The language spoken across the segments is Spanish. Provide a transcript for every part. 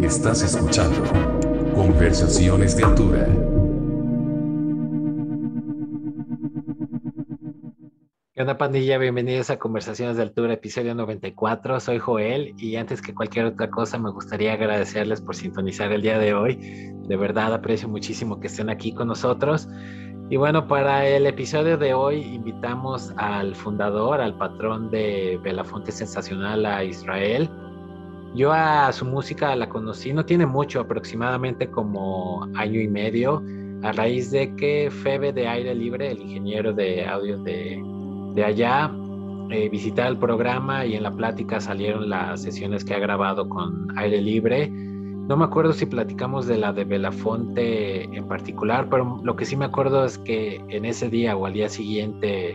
Estás escuchando Conversaciones de Altura. ¿Qué pandilla? Bienvenidos a Conversaciones de Altura, episodio 94. Soy Joel y antes que cualquier otra cosa me gustaría agradecerles por sintonizar el día de hoy. De verdad aprecio muchísimo que estén aquí con nosotros. Y bueno, para el episodio de hoy invitamos al fundador, al patrón de Belafonte Sensacional a Israel. Yo a su música la conocí, no tiene mucho, aproximadamente como año y medio, a raíz de que Febe de Aire Libre, el ingeniero de audio de, de allá, eh, visitara el programa y en la plática salieron las sesiones que ha grabado con Aire Libre. No me acuerdo si platicamos de la de Belafonte en particular, pero lo que sí me acuerdo es que en ese día o al día siguiente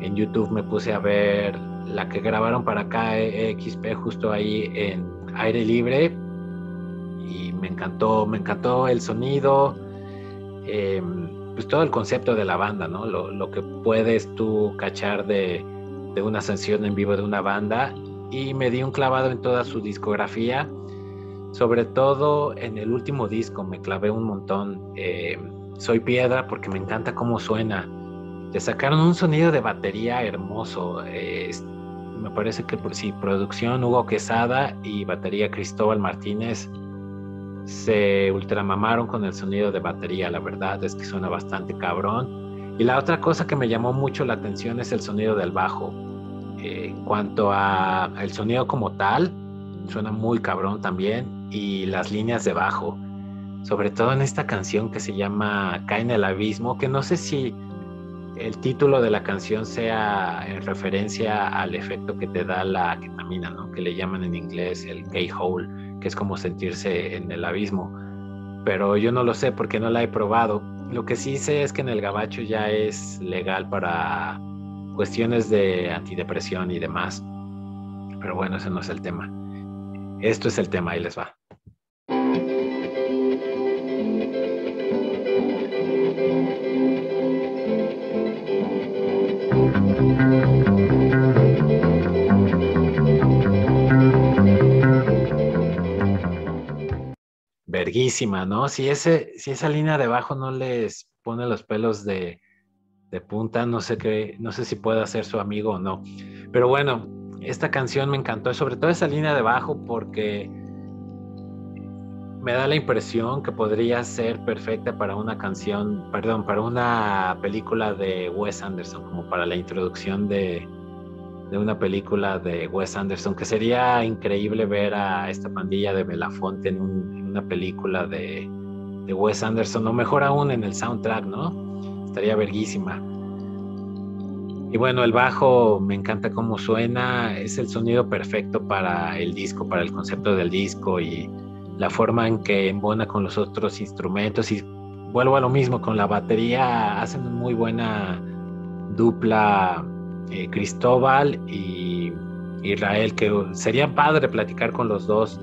en YouTube me puse a ver la que grabaron para acá XP justo ahí en aire libre y me encantó, me encantó el sonido, em, pues todo el concepto de la banda, ¿no? Lo, que puedes tú cachar de, de una sesión en vivo de una banda y me di un clavado en toda su discografía sobre todo en el último disco me clavé un montón. Eh, Soy Piedra porque me encanta cómo suena. Le sacaron un sonido de batería hermoso. Me parece que sí, producción Hugo Quesada y batería Cristóbal Martínez se ultramamaron con el sonido de batería. La verdad es que suena bastante cabrón. Y la otra cosa que me llamó mucho la atención es el sonido del bajo. Eh, en cuanto a el sonido como tal, suena muy cabrón también y las líneas de bajo, sobre todo en esta canción que se llama Cae en el abismo, que no sé si el título de la canción sea en referencia al efecto que te da la ketamina, ¿no? que le llaman en inglés el K-hole, que es como sentirse en el abismo. Pero yo no lo sé porque no la he probado. Lo que sí sé es que en el gabacho ya es legal para cuestiones de antidepresión y demás. Pero bueno, ese no es el tema. Esto es el tema, ahí les va. Verguísima, ¿no? Si, ese, si esa línea de abajo no les pone los pelos de, de punta, no sé qué, no sé si pueda ser su amigo o no. Pero bueno, esta canción me encantó, sobre todo esa línea de bajo, porque me da la impresión que podría ser perfecta para una canción, perdón, para una película de Wes Anderson, como para la introducción de, de una película de Wes Anderson, que sería increíble ver a esta pandilla de Belafonte en, una película de, de Wes Anderson, o mejor aún en el soundtrack, ¿no? Estaría verguísima. Y bueno, el bajo me encanta cómo suena, es el sonido perfecto para el disco, para el concepto del disco y la forma en que embona con los otros instrumentos. Y vuelvo a lo mismo, con la batería hacen muy buena dupla eh, Cristóbal y Israel, que sería padre platicar con los dos.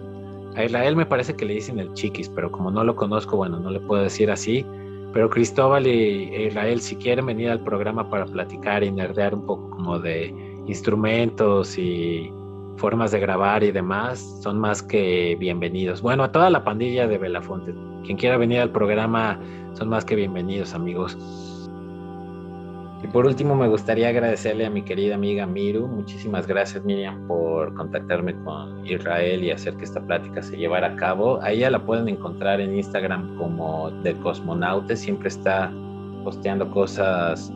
A Israel me parece que le dicen el chiquis, pero como no lo conozco, bueno, no le puedo decir así. Pero Cristóbal y Israel, si quieren venir al programa para platicar y nerdear un poco como de instrumentos y formas de grabar y demás, son más que bienvenidos. Bueno, a toda la pandilla de Belafonte, quien quiera venir al programa, son más que bienvenidos, amigos. Por último, me gustaría agradecerle a mi querida amiga Miru. Muchísimas gracias, Miriam, por contactarme con Israel y hacer que esta plática se llevara a cabo. A ella la pueden encontrar en Instagram como The Cosmonautes. Siempre está posteando cosas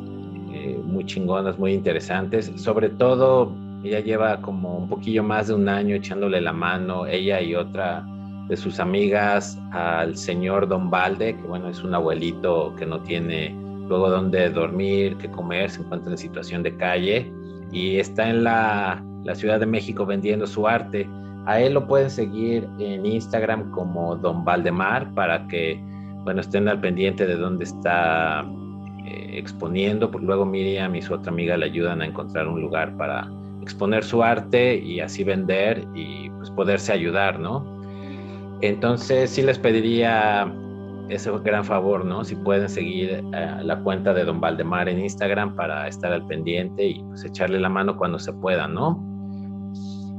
eh, muy chingonas, muy interesantes. Sobre todo, ella lleva como un poquillo más de un año echándole la mano, ella y otra de sus amigas, al señor Don Valde, que bueno, es un abuelito que no tiene luego dónde dormir, qué comer, se encuentra en situación de calle y está en la, Ciudad de México vendiendo su arte. A él lo pueden seguir en Instagram como Don Valdemar para que, bueno, estén al pendiente de dónde está eh, exponiendo, porque luego Miriam y su otra amiga le ayudan a encontrar un lugar para exponer su arte y así vender y pues poderse ayudar, ¿no? Entonces sí les pediría ese gran favor, ¿no? Si pueden seguir eh, la cuenta de Don Valdemar en Instagram para estar al pendiente y pues echarle la mano cuando se pueda, ¿no?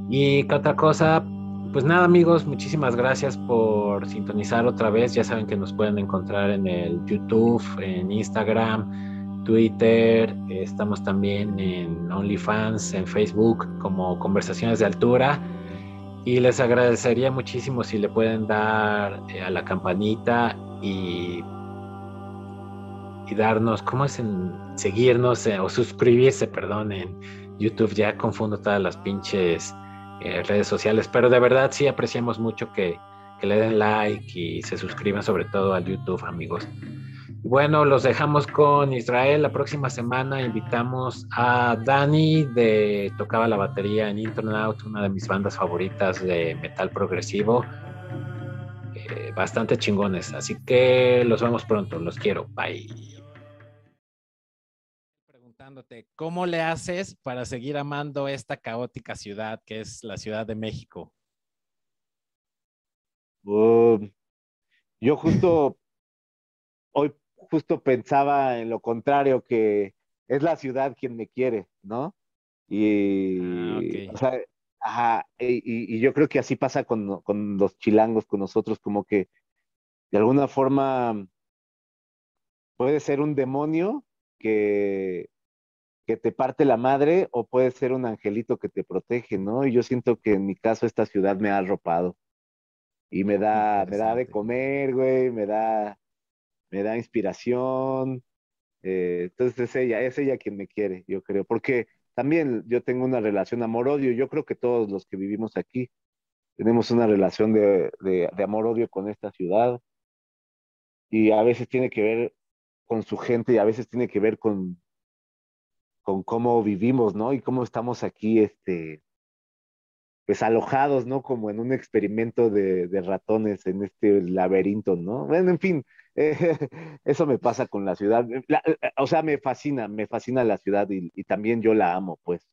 Y qué otra cosa, pues nada amigos, muchísimas gracias por sintonizar otra vez. Ya saben que nos pueden encontrar en el YouTube, en Instagram, Twitter. Estamos también en OnlyFans, en Facebook como Conversaciones de Altura. Y les agradecería muchísimo si le pueden dar eh, a la campanita y, darnos, ¿cómo es en seguirnos eh, o suscribirse, perdón, en YouTube? Ya confundo todas las pinches eh, redes sociales, pero de verdad sí apreciamos mucho que, que, le den like y se suscriban sobre todo al YouTube, amigos. Bueno, los dejamos con Israel. La próxima semana invitamos a Dani de Tocaba la Batería en Internet, una de mis bandas favoritas de metal progresivo. Eh, bastante chingones, así que los vemos pronto, los quiero, bye. ¿cómo le haces para seguir amando esta caótica ciudad que es la Ciudad de México? Um, yo justo hoy justo pensaba en lo contrario, que es la ciudad quien me quiere, ¿no? Y, ah, y, yo creo que así pasa con, con los chilangos, con nosotros, como que de alguna forma puede ser un demonio que, que te parte la madre o puede ser un angelito que te protege, ¿no? Y yo siento que en mi caso esta ciudad me ha arropado y me da, me da de comer, güey, me da, me da inspiración. Eh, entonces es ella, es ella quien me quiere, yo creo, porque también yo tengo una relación amor-odio, yo creo que todos los que vivimos aquí tenemos una relación de, de, de amor-odio con esta ciudad y a veces tiene que ver con su gente y a veces tiene que ver con, con cómo vivimos, ¿no? Y cómo estamos aquí, este, pues alojados, ¿no? Como en un experimento de, ratones en este laberinto, ¿no? Bueno, en fin, eso me pasa con la ciudad. o sea, me fascina, me fascina la ciudad y, también yo la amo, pues.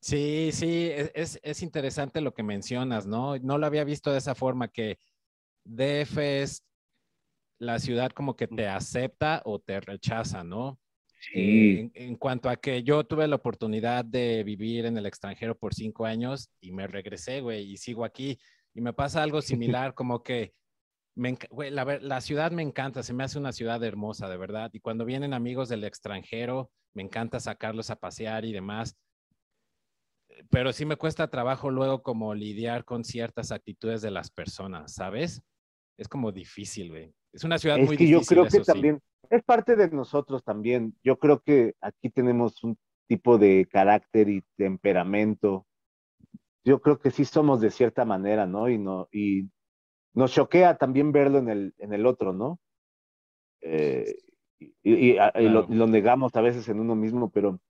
Sí, sí, e, es, es, interesante lo que mencionas, ¿no? No lo había visto de esa forma, que DF es la ciudad como que te acepta o te rechaza, ¿no? Eh, en, cuanto a que yo tuve la oportunidad de vivir en el extranjero por cinco años y me regresé, güey, y sigo aquí. Y me pasa algo similar, como que me, la, la, ciudad me encanta, se me hace una ciudad hermosa, de verdad. Y cuando vienen amigos del extranjero, me encanta sacarlos a pasear y demás. Pero sí me cuesta trabajo luego como lidiar con ciertas actitudes de las personas, ¿sabes? Es como difícil, güey. Es una ciudad muy difícil. Yo creo que también, es parte de nosotros también. Yo creo que aquí tenemos un tipo de carácter y temperamento. Yo creo que sí somos de cierta manera, ¿no? Y, no, y nos choquea también verlo en el, en el otro, ¿no? Eh, y, lo, lo, negamos a veces en uno mismo, pero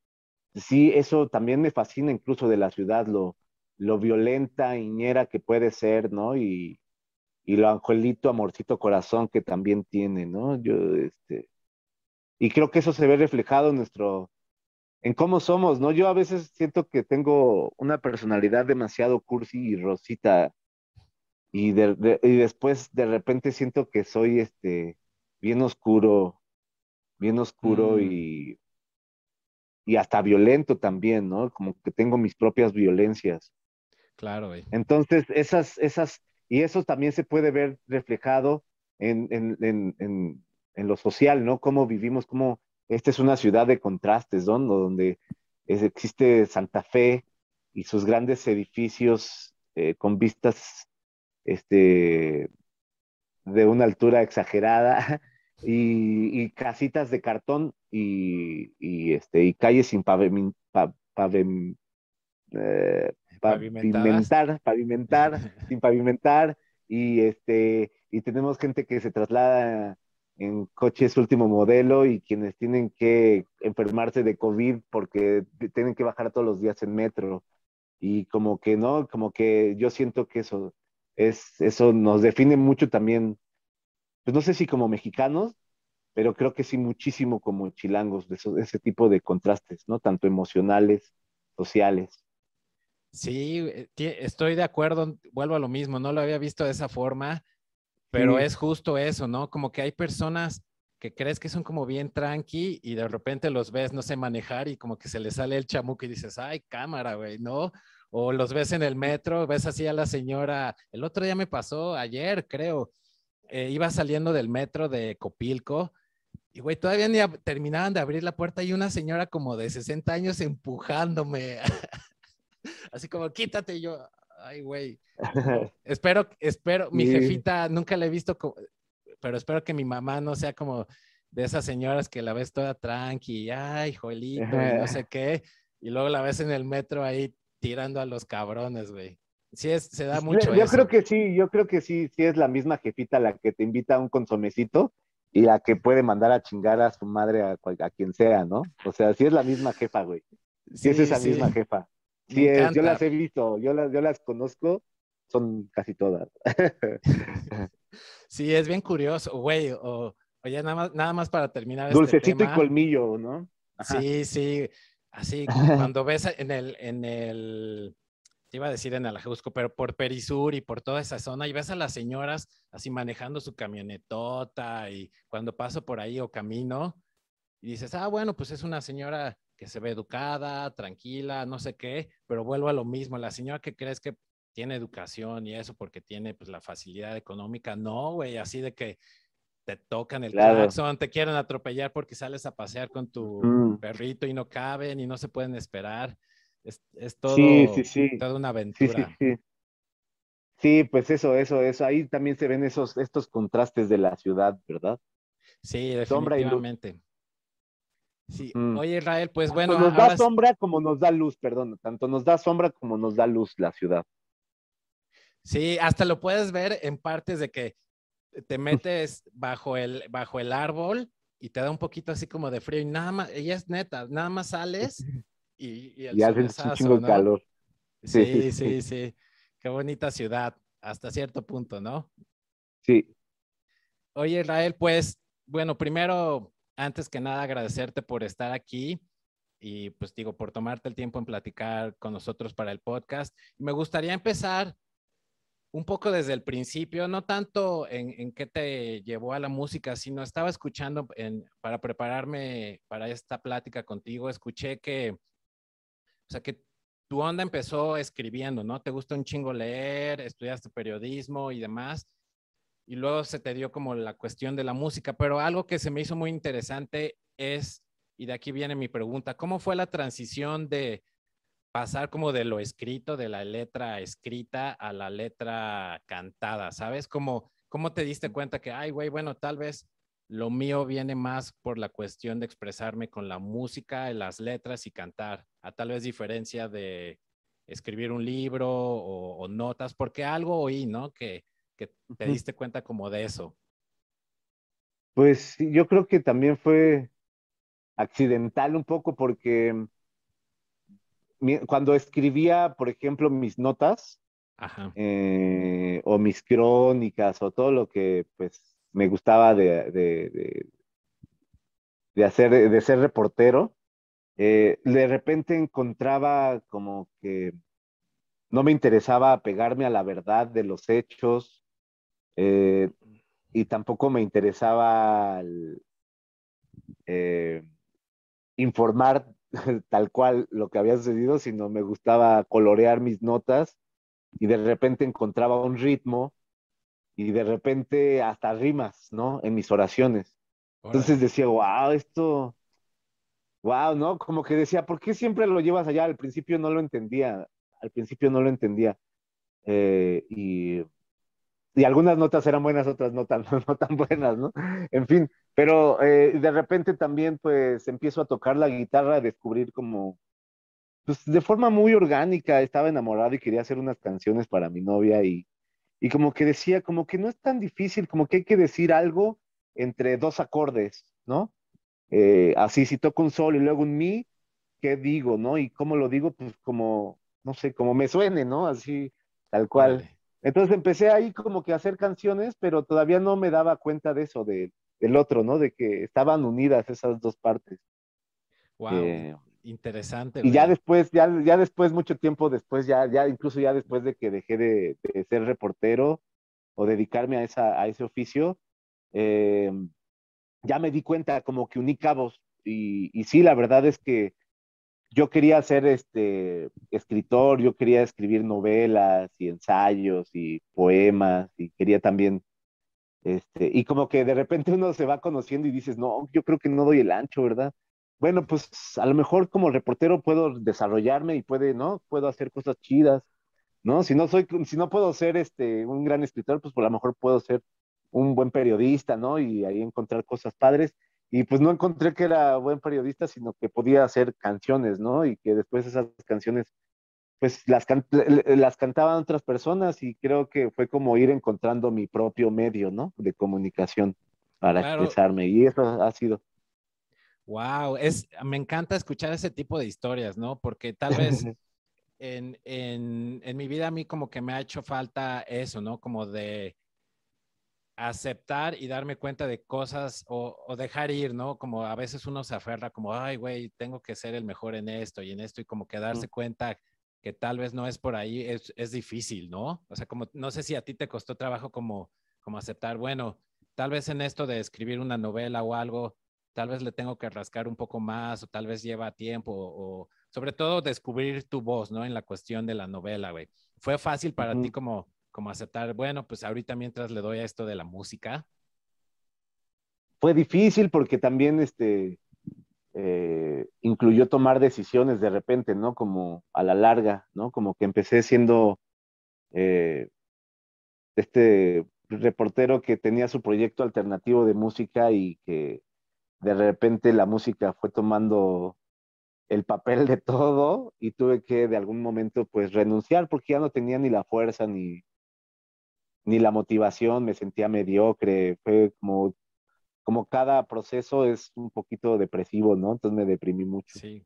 sí, eso también me fascina incluso de la ciudad, lo, lo violenta, iñera que puede ser, ¿no? Y, y lo angelito, amorcito corazón que también tiene, ¿no? Yo, este, y creo que eso se ve reflejado en nuestro, en cómo somos, ¿no? Yo a veces siento que tengo una personalidad demasiado cursi y rosita, y, y después de repente siento que soy, este, bien oscuro, bien oscuro mm. y, y hasta violento también, ¿no? Como que tengo mis propias violencias. Claro, güey. Entonces, esas, esas, y eso también se puede ver reflejado en, en, en, en lo social, ¿no? Cómo vivimos, cómo esta es una ciudad de contrastes, ¿no? Donde existe Santa Fe y sus grandes edificios eh, con vistas este, de una altura exagerada y, casitas de cartón y, y, este, y calles sin pavim, eh, pavimentar, pavimentar, sin pavimentar, y este, y tenemos gente que se traslada en coches último modelo y quienes tienen que enfermarse de COVID porque tienen que bajar todos los días en metro. Y como que no, como que yo siento que eso es, eso nos define mucho también, pues no sé si como mexicanos, pero creo que sí muchísimo como chilangos, de ese tipo de contrastes, ¿no? Tanto emocionales, sociales. Sí, eh, estoy de acuerdo, vuelvo a lo mismo, no lo había visto de esa forma, pero es justo eso, ¿no? Como que hay personas que crees que son como bien tranqui y de repente los ves, no sé manejar y como que se les sale el chamuco y dices, ay, cámara, güey, ¿no? O los ves en el metro, ves así a la señora, el otro día me pasó, ayer creo, eh, iba saliendo del metro de Copilco y güey, todavía ni terminaban de abrir la puerta y una señora como de 60 años empujándome. así como, quítate y yo, ay güey. espero, espero, mi jefita nunca la he visto, pero espero que mi mamá no sea como de esas señoras que la ves toda tranqui, ay, Joelito, y no sé qué, y luego la ves en el metro ahí tirando a los cabrones, güey. Sí, es, se da mucho. Yo creo que sí, yo creo que sí, sí es la misma jefita la que te invita a un consomecito y la que puede mandar a chingar a su madre a, quien sea, ¿no? O sea, sí es la misma jefa, güey. Sí, es esa misma jefa. Sí es, yo las he visto, yo las, yo las conozco, son casi todas. sí, es bien curioso, güey, o Oye, nada más, nada más para terminar. Este Dulcecito y colmillo, ¿no? Sí, sí. Así, cuando ves en el, en el, te iba a decir en el Ajusco, pero por Perisur y por toda esa zona, y ves a las señoras así manejando su camionetota y cuando paso por ahí o camino, y dices, ah, bueno, pues es una señora que se ve educada, tranquila, no sé qué, pero vuelvo a lo mismo, la señora que crees que tiene educación y eso porque tiene pues la facilidad económica, no, güey, así de que te tocan el claro. te quieren atropellar porque sales a pasear con tu perrito y no caben y no se pueden esperar. Es, todo, toda una aventura. Sí, pues eso, eso, eso. Ahí también se ven esos, estos contrastes de la ciudad, ¿verdad? Sí, definitivamente. Sí. Oye, Israel, pues bueno. nos da sombra como nos da luz, perdón. Tanto nos da sombra como nos da luz la ciudad. Sí, hasta lo puedes ver en partes de que te metes bajo el, bajo el árbol y te da un poquito así como de frío y nada más, ella es neta, nada más sales y, y, el un calor. Sí, sí, sí, Qué bonita ciudad, hasta cierto punto, ¿no? Sí. Oye, Israel, pues, bueno, primero, antes que nada, agradecerte por estar aquí y pues digo, por tomarte el tiempo en platicar con nosotros para el podcast. Me gustaría empezar un poco desde el principio, no tanto en, qué te llevó a la música, sino estaba escuchando para prepararme para esta plática contigo, escuché que, o sea, que tu onda empezó escribiendo, ¿no? Te gusta un chingo leer, estudiaste periodismo y demás, y luego se te dio como la cuestión de la música, pero algo que se me hizo muy interesante es, y de aquí viene mi pregunta, ¿cómo fue la transición de pasar como de lo escrito, de la letra escrita a la letra cantada, ¿sabes? Como, ¿Cómo te diste cuenta que, ay, güey, bueno, tal vez lo mío viene más por la cuestión de expresarme con la música, las letras y cantar, a tal vez diferencia de escribir un libro o, notas, porque algo oí, ¿no? Que, que te diste cuenta como de eso. Pues yo creo que también fue accidental un poco porque cuando escribía, por ejemplo, mis notas eh, o mis crónicas o todo lo que pues me gustaba de, de, hacer, de ser reportero, eh, de repente encontraba como que no me interesaba pegarme a la verdad de los hechos eh, y tampoco me interesaba informar tal cual lo que había sucedido, sino me gustaba colorear mis notas y de repente encontraba un ritmo y de repente hasta rimas, ¿no? En mis oraciones. Entonces decía, wow, esto, wow, ¿no? Como que decía, ¿por qué siempre lo llevas allá? Al principio no lo entendía, al principio no lo entendía. Eh, y y algunas notas eran buenas, otras no tan, no tan buenas, ¿no? En fin, pero eh, de repente también pues empiezo a tocar la guitarra, a descubrir como, pues de forma muy orgánica, estaba enamorado y quería hacer unas canciones para mi novia y, y como que decía, como que no es tan difícil, como que hay que decir algo entre dos acordes, ¿no? Eh, así, si toco un sol y luego un mi, ¿qué digo, no? Y cómo lo digo, pues como, no sé, como me suene, ¿no? Así, tal cual. Entonces empecé ahí como que a hacer canciones, pero todavía no me daba cuenta de eso, de, del otro, ¿no? De que estaban unidas esas dos partes. Wow, eh, interesante. Y ya después, ya, ya después, mucho tiempo después, ya, ya incluso ya después de que dejé de, ser reportero o dedicarme a, esa, a ese oficio, eh, ya me di cuenta como que uní cabos. Y, y sí, la verdad es que yo quería ser este escritor, yo quería escribir novelas y ensayos y poemas y quería también este, y como que de repente uno se va conociendo y dices, no, yo creo que no doy el ancho, ¿verdad? Bueno, pues a lo mejor como reportero puedo desarrollarme y puede, ¿no? Puedo hacer cosas chidas, ¿no? Si no soy, si no puedo ser este, un gran escritor, pues por lo mejor puedo ser un buen periodista, ¿no? Y ahí encontrar cosas padres. Y pues no encontré que era buen periodista, sino que podía hacer canciones, ¿no? Y que después esas canciones pues las, las cantaban otras personas y creo que fue como ir encontrando mi propio medio, ¿no? De comunicación para expresarme y eso ha sido. Wow, es, me encanta escuchar ese tipo de historias, ¿no? Porque tal vez en, en, en mi vida a mí como que me ha hecho falta eso, ¿no? Como de aceptar y darme cuenta de cosas o, o, dejar ir, ¿no? Como a veces uno se aferra como, ay, güey, tengo que ser el mejor en esto y en esto y como que darse cuenta que tal vez no es por ahí, es, es, difícil, ¿no? O sea, como no sé si a ti te costó trabajo como, como aceptar, bueno, tal vez en esto de escribir una novela o algo, tal vez le tengo que rascar un poco más o tal vez lleva tiempo o, sobre todo descubrir tu voz, ¿no? En la cuestión de la novela, güey. ¿Fue fácil para ti como, como aceptar, bueno, pues ahorita mientras le doy a esto de la música? Fue difícil porque también, este, eh, incluyó tomar decisiones de repente, ¿no? Como a la larga, ¿no? Como que empecé siendo eh, este reportero que tenía su proyecto alternativo de música y que de repente la música fue tomando el papel de todo y tuve que de algún momento pues renunciar porque ya no tenía ni la fuerza ni, ni la motivación, me sentía mediocre, fue como como cada proceso es un poquito depresivo, ¿no? Entonces me deprimí mucho. Sí.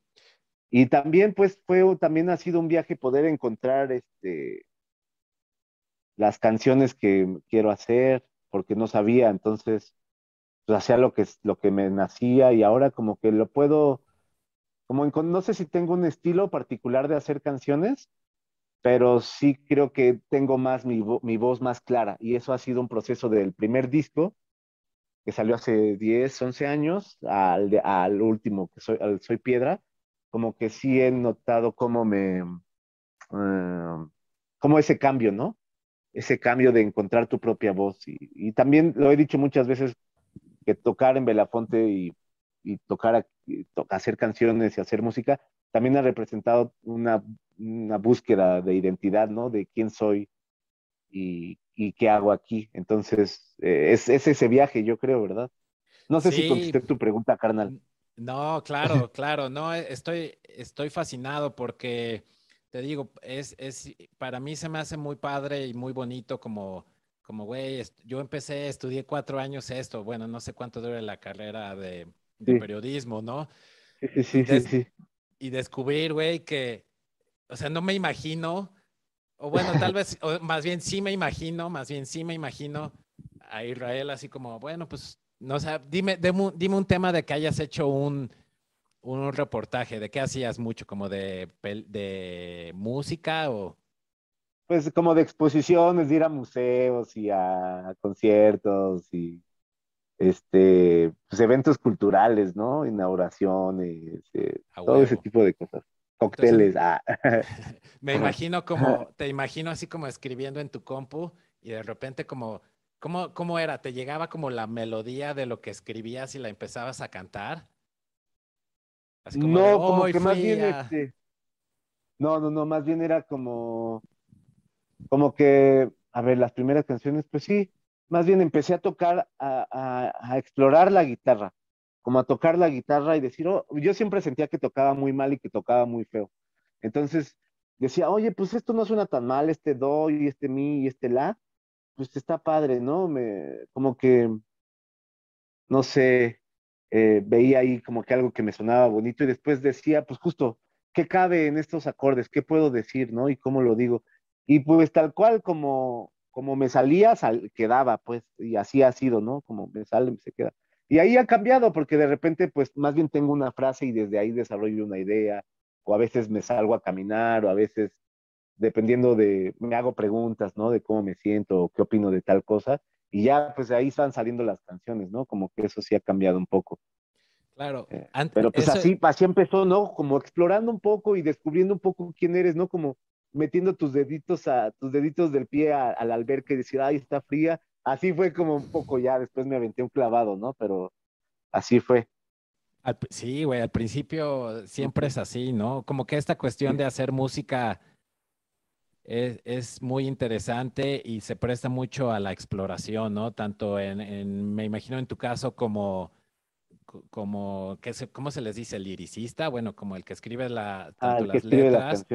Y también, pues, fue, también ha sido un viaje poder encontrar, este, las canciones que quiero hacer, porque no sabía, entonces, pues, hacía lo que, lo que me nacía y ahora como que lo puedo, como no sé si tengo un estilo particular de hacer canciones, pero sí creo que tengo más mi, mi voz más clara y eso ha sido un proceso del primer disco que salió hace 10, 11 años, al, al último, que soy, Soy Piedra, como que sí he notado cómo me, eh, como ese cambio, ¿no? Ese cambio de encontrar tu propia voz. Y, también lo he dicho muchas veces, que tocar en Belafonte y, y tocar, hacer canciones y hacer música, también ha representado una, una búsqueda de identidad, ¿no? De quién soy y, y qué hago aquí. Entonces, eh, es, ese viaje, yo creo, ¿verdad? No sé si contesté tu pregunta, carnal. No, claro, claro, no, e, estoy, estoy fascinado porque, te digo, es, es, para mí se me hace muy padre y muy bonito como, como, güey, yo empecé, estudié cuatro años esto, bueno, no sé cuánto dura la carrera de, periodismo, ¿no? Sí, sí, sí, sí. Y descubrir, güey, que, o sea, no me imagino o bueno, tal vez, más bien sí me imagino, más bien sí me imagino a Israel así como, bueno, pues, no sé, dime, dime, un tema de que hayas hecho un, un reportaje, ¿de qué hacías mucho? ¿Como de, de música o...? Pues como de exposiciones, de ir a museos y a conciertos y este, pues eventos culturales, ¿no? Inauguraciones, eh, todo ese tipo de cosas. Cócteles. ah. Me imagino como, te imagino así como escribiendo en tu compu y de repente como, ¿cómo, ¿cómo era? ¿Te llegaba como la melodía de lo que escribías y la empezabas a cantar? no, como que más bien este, no, no, no, más bien era como, como que, a ver, las primeras canciones, pues sí, más bien empecé a tocar, a explorar la guitarra como a tocar la guitarra y decir, oh, yo siempre sentía que tocaba muy mal y que tocaba muy feo. Entonces decía, oye, pues esto no suena tan mal, este do y este mi y este la, pues está padre, ¿no? Me, como que, no sé, eh, veía ahí como que algo que me sonaba bonito y después decía, pues justo, ¿qué cabe en estos acordes? ¿Qué puedo decir, no? Y cómo lo digo. Y pues tal cual como, como me salía, quedaba, pues, y así ha sido, ¿no? Como me sale, se queda. Y ahí ha cambiado porque de repente, pues más bien tengo una frase y desde ahí desarrollo una idea, o a veces me salgo a caminar, o a veces, dependiendo de, me hago preguntas, ¿no? De cómo me siento, o qué opino de tal cosa, y ya, pues ahí están saliendo las canciones, ¿no? Como que eso sí ha cambiado un poco. Claro. Eh, Ant- pero pues eso- así, así empezó, ¿no? Como explorando un poco y descubriendo un poco quién eres, ¿no? Como metiendo tus deditos a tus deditos del pie a, a la alberca y decir, ay, está fría. Así fue como un poco ya, después me aventé un clavado, ¿no? Pero así fue. al sí, güey, al principio siempre es así, ¿no? Como que esta cuestión de hacer música es, es muy interesante y se presta mucho a la exploración, ¿no? Tanto en, en- me imagino en tu caso como, co- como, ¿qué se, ¿cómo se les dice? ¿Liricista? Bueno, como el que escribe la, Ah, tanto el que las escribe las letras.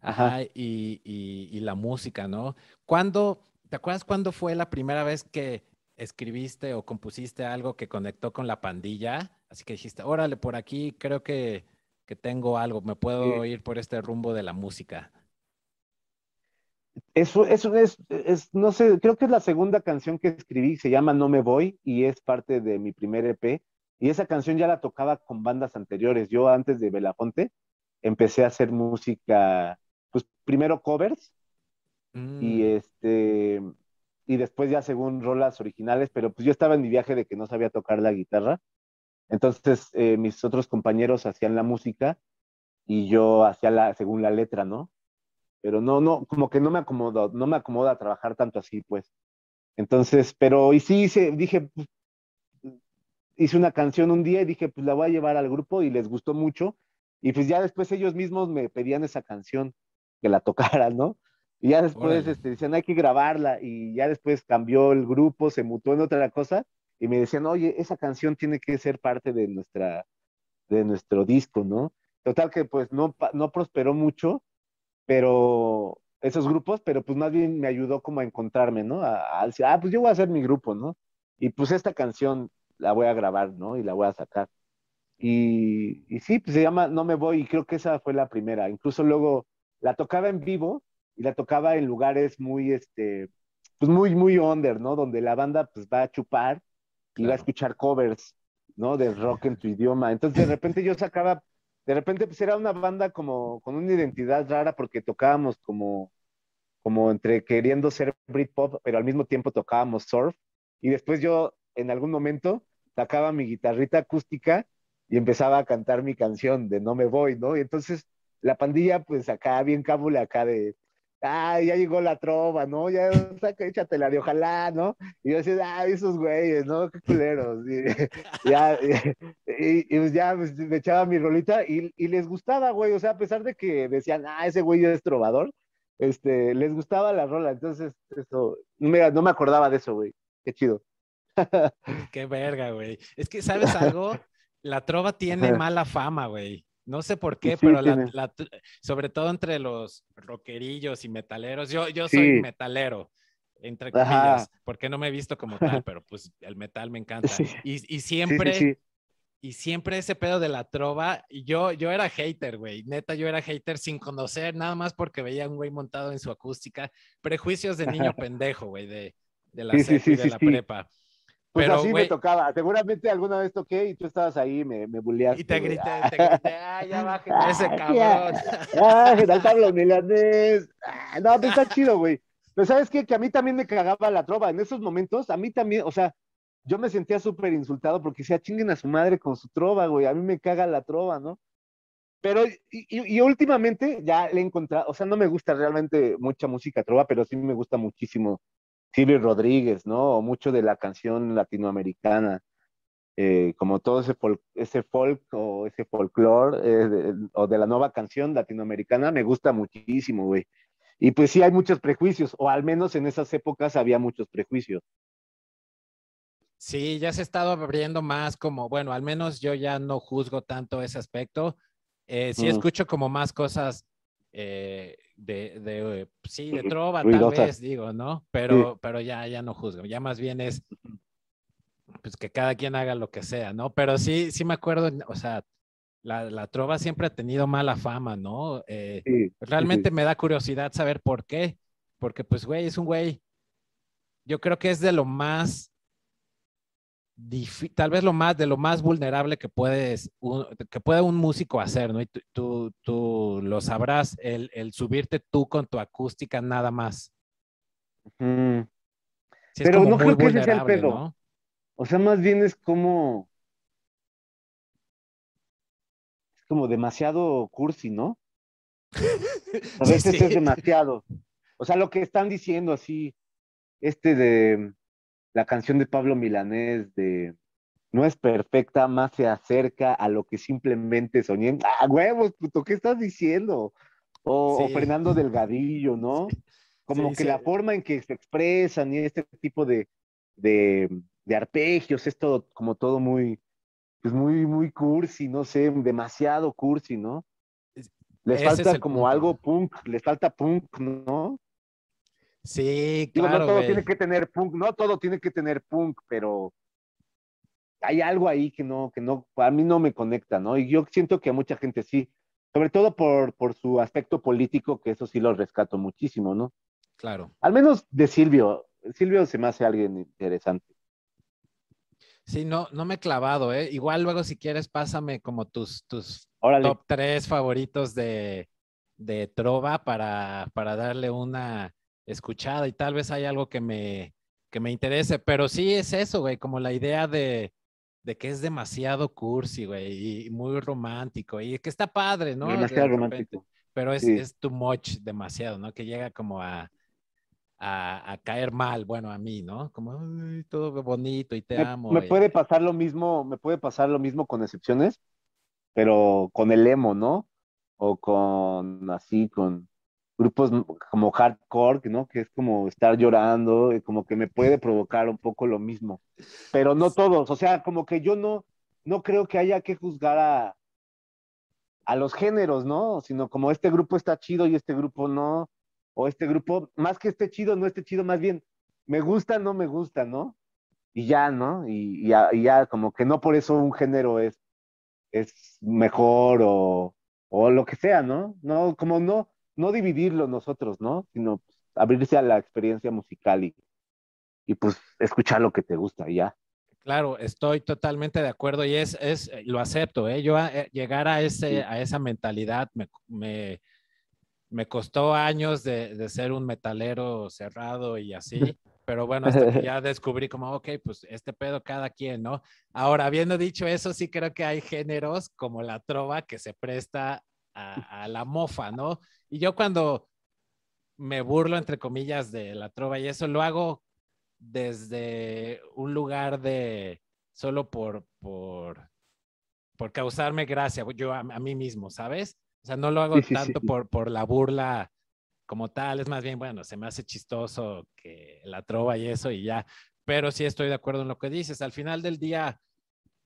Ajá, Ajá. y, y- y la música, ¿no? ¿Cuándo, te acuerdas cuándo fue la primera vez que escribiste o compusiste algo que conectó con la pandilla? Así que dijiste, órale, por aquí creo que, que tengo algo, me puedo ir por este rumbo de la música. Eso, eso es, es, no sé, creo que es la segunda canción que escribí, se llama No Me Voy y es parte de mi primer EP. Y esa canción ya la tocaba con bandas anteriores. Yo antes de Belafonte empecé a hacer música, pues primero covers y Mm, este y después ya según rolas originales, pero pues yo estaba en mi viaje de que no sabía tocar la guitarra. Entonces eh, mis otros compañeros hacían la música y yo hacía la según la letra, ¿no? Pero no, no, como que no me acomodo, no me acomoda trabajar tanto así, pues. Entonces, pero y sí hice, dije, pues, hice una canción un día y dije, pues la voy a llevar al grupo y les gustó mucho. Y pues ya después ellos mismos me pedían esa canción, que la tocara, ¿no? Y ya después Órale. este, decían, hay que grabarla. Y ya después cambió el grupo, se mutó en otra cosa. Y me decían, oye, esa canción tiene que ser parte de nuestra, de nuestro disco, ¿no? Total que pues no, no prosperó mucho, pero esos grupos, pero pues más bien me ayudó como a encontrarme, ¿no? A, a decir, ah, pues yo voy a hacer mi grupo, ¿no? Y pues esta canción la voy a grabar, ¿no? Y la voy a sacar. Y, y sí, pues se llama No me voy y creo que esa fue la primera. Incluso luego la tocaba en vivo y la tocaba en lugares muy, este, pues muy, muy under, ¿no? Donde la banda pues va a chupar y va a escuchar covers, ¿no? De rock en tu idioma. Entonces de repente yo sacaba, de repente pues era una banda como con una identidad rara porque tocábamos como, como entre queriendo ser Britpop, pero al mismo tiempo tocábamos surf. Y después yo en algún momento sacaba mi guitarrita acústica y empezaba a cantar mi canción de No me voy, ¿no? Y entonces la pandilla pues acá bien cábula acá de ah, ya llegó la trova, ¿no? Ya saca, échatela de ojalá, ¿no? Y yo decía, ah, esos güeyes, ¿no? Qué culeros. Y, ya, y, y pues ya pues, me echaba mi rolita y, y les gustaba, güey. O sea, a pesar de que decían, ah, ese güey es trovador, este, les gustaba la rola. Entonces, eso, no me, no me acordaba de eso, güey. Qué chido. Qué verga, güey. Es que, ¿sabes algo? La trova tiene mala fama, güey. No sé por qué, Sí, pero la, la sobre todo entre los rockerillos y metaleros. Yo, yo soy Sí. metalero, entre Ajá. comillas, porque no me he visto como tal, pero pues el metal me encanta. Sí. Y, y siempre, y siempre ese pedo de la trova, yo, yo era hater, güey. Neta, yo era hater sin conocer, nada más porque veía a un güey montado en su acústica. Prejuicios de niño pendejo, güey, de, de la y de sí, la prepa. Pues Pero, así me tocaba. Seguramente alguna vez toqué y tú estabas ahí y me, me bulleaste. Y te grité, te grité, ah, ya bájenme a ese cabrón. Ah, General Pablo Milanés. Ah, no, pero está chido, güey. Pero ¿sabes qué? Que a mí también me cagaba la trova. En esos momentos, a mí también, o sea, yo me sentía súper insultado porque decía, chinguen a su madre con su trova, güey. A mí me caga la trova, ¿no? Pero, y, y- y últimamente ya le he encontrado, o sea, no me gusta realmente mucha música trova, pero sí me gusta muchísimo Silvio Rodríguez, ¿no? O mucho de la canción latinoamericana eh, como todo ese folk, ese folk o ese folclore eh, o de la nueva canción latinoamericana me gusta muchísimo, güey. Y pues sí hay muchos prejuicios, o al menos en esas épocas había muchos prejuicios. Sí, ya se ha estado abriendo más como, bueno, al menos yo ya no juzgo tanto ese aspecto. Eh, sí escucho como más cosas eh, de, de, eh, sí, de trova, tal vez, digo, ¿no? Pero, pero ya, ya no juzgo, ya más bien es, pues que cada quien haga lo que sea, ¿no? Pero sí, sí me acuerdo, o sea, la, la trova siempre ha tenido mala fama, ¿no? Eh, Sí, Realmente sí, me da curiosidad saber por qué. Porque, pues, güey, es un güey. Yo creo que es de lo más. Tal vez lo más, de lo más vulnerable que puedes, un- que puede un músico hacer, ¿no? Y tú, tú, tú lo sabrás, el, el subirte tú con tu acústica nada más. Mm. Sí, es Pero no creo que ese sea el pedo. ¿no? O sea, más bien es como, como demasiado cursi, ¿no? A veces es demasiado. O sea, lo que están diciendo así, este de la canción de Pablo Milanés de no es perfecta, más se acerca a lo que simplemente soñé. ¡Ah, huevos, puto! ¿Qué estás diciendo? O, Fernando Delgadillo, ¿no? Como que la forma en que se expresan y este tipo de, de, de arpegios es todo, como todo muy, pues muy, muy cursi, no sé, demasiado cursi, ¿no? Les falta como algo punk, les falta punk, ¿no? Sí, claro. no todo tiene que tener punk, no todo tiene que tener punk, pero hay algo ahí que no, que no, a mí no me conecta, ¿no? Y yo siento que a mucha gente sí, sobre todo por, por su aspecto político, que eso sí lo rescato muchísimo, ¿no? Claro. Al menos de Silvio. Silvio se me hace alguien interesante. Sí, no, no me he clavado, ¿eh? Igual luego si quieres pásame como tus, tus top tres favoritos de, de Trova para, para darle una escuchada y tal vez hay algo que me, que me interese, pero sí es eso, güey, como la idea de, de que es demasiado cursi, güey, y muy romántico, y que está padre, ¿no? Demasiado romántico. Pero es, es too much, demasiado, ¿no? Que llega como a, a, caer mal, bueno, a mí, ¿no? Como todo bonito y te amo. Me puede pasar lo mismo, me puede pasar lo mismo con excepciones, pero con el emo, ¿no? O con así, con grupos como hardcore, ¿no? Que es como estar llorando, y como que me puede provocar un poco lo mismo. Pero no todos, o sea, como que yo no, no creo que haya que juzgar a, a los géneros, ¿no? Sino como este grupo está chido y este grupo no o este grupo, más que esté chido, no esté chido, más bien, me gusta, no me gusta, ¿no? Y ya, ¿no? Y, ya, como que no por eso un género es, es mejor o, o lo que sea, ¿no? No, como no, no dividirlo nosotros, ¿no? Sino pues, abrirse a la experiencia musical y, y pues escuchar lo que te gusta ya. Claro, estoy totalmente de acuerdo y es, es lo acepto, ¿eh? Yo eh, llegar a, ese, a esa mentalidad me, me, me costó años de, ser un metalero cerrado y así, pero bueno, hasta que ya descubrí como, ok, pues este pedo cada quien, ¿no? Ahora, habiendo dicho eso, sí creo que hay géneros como la trova que se presta a, la mofa, ¿no? Y yo cuando me burlo, entre comillas, de la trova y eso, lo hago desde un lugar de solo por, por, por causarme gracia, yo a mí mismo, ¿sabes? O sea, no lo hago tanto Por, por la burla como tal, es más bien, bueno, se me hace chistoso que la trova y eso y ya, pero sí estoy de acuerdo en lo que dices. Al final del día,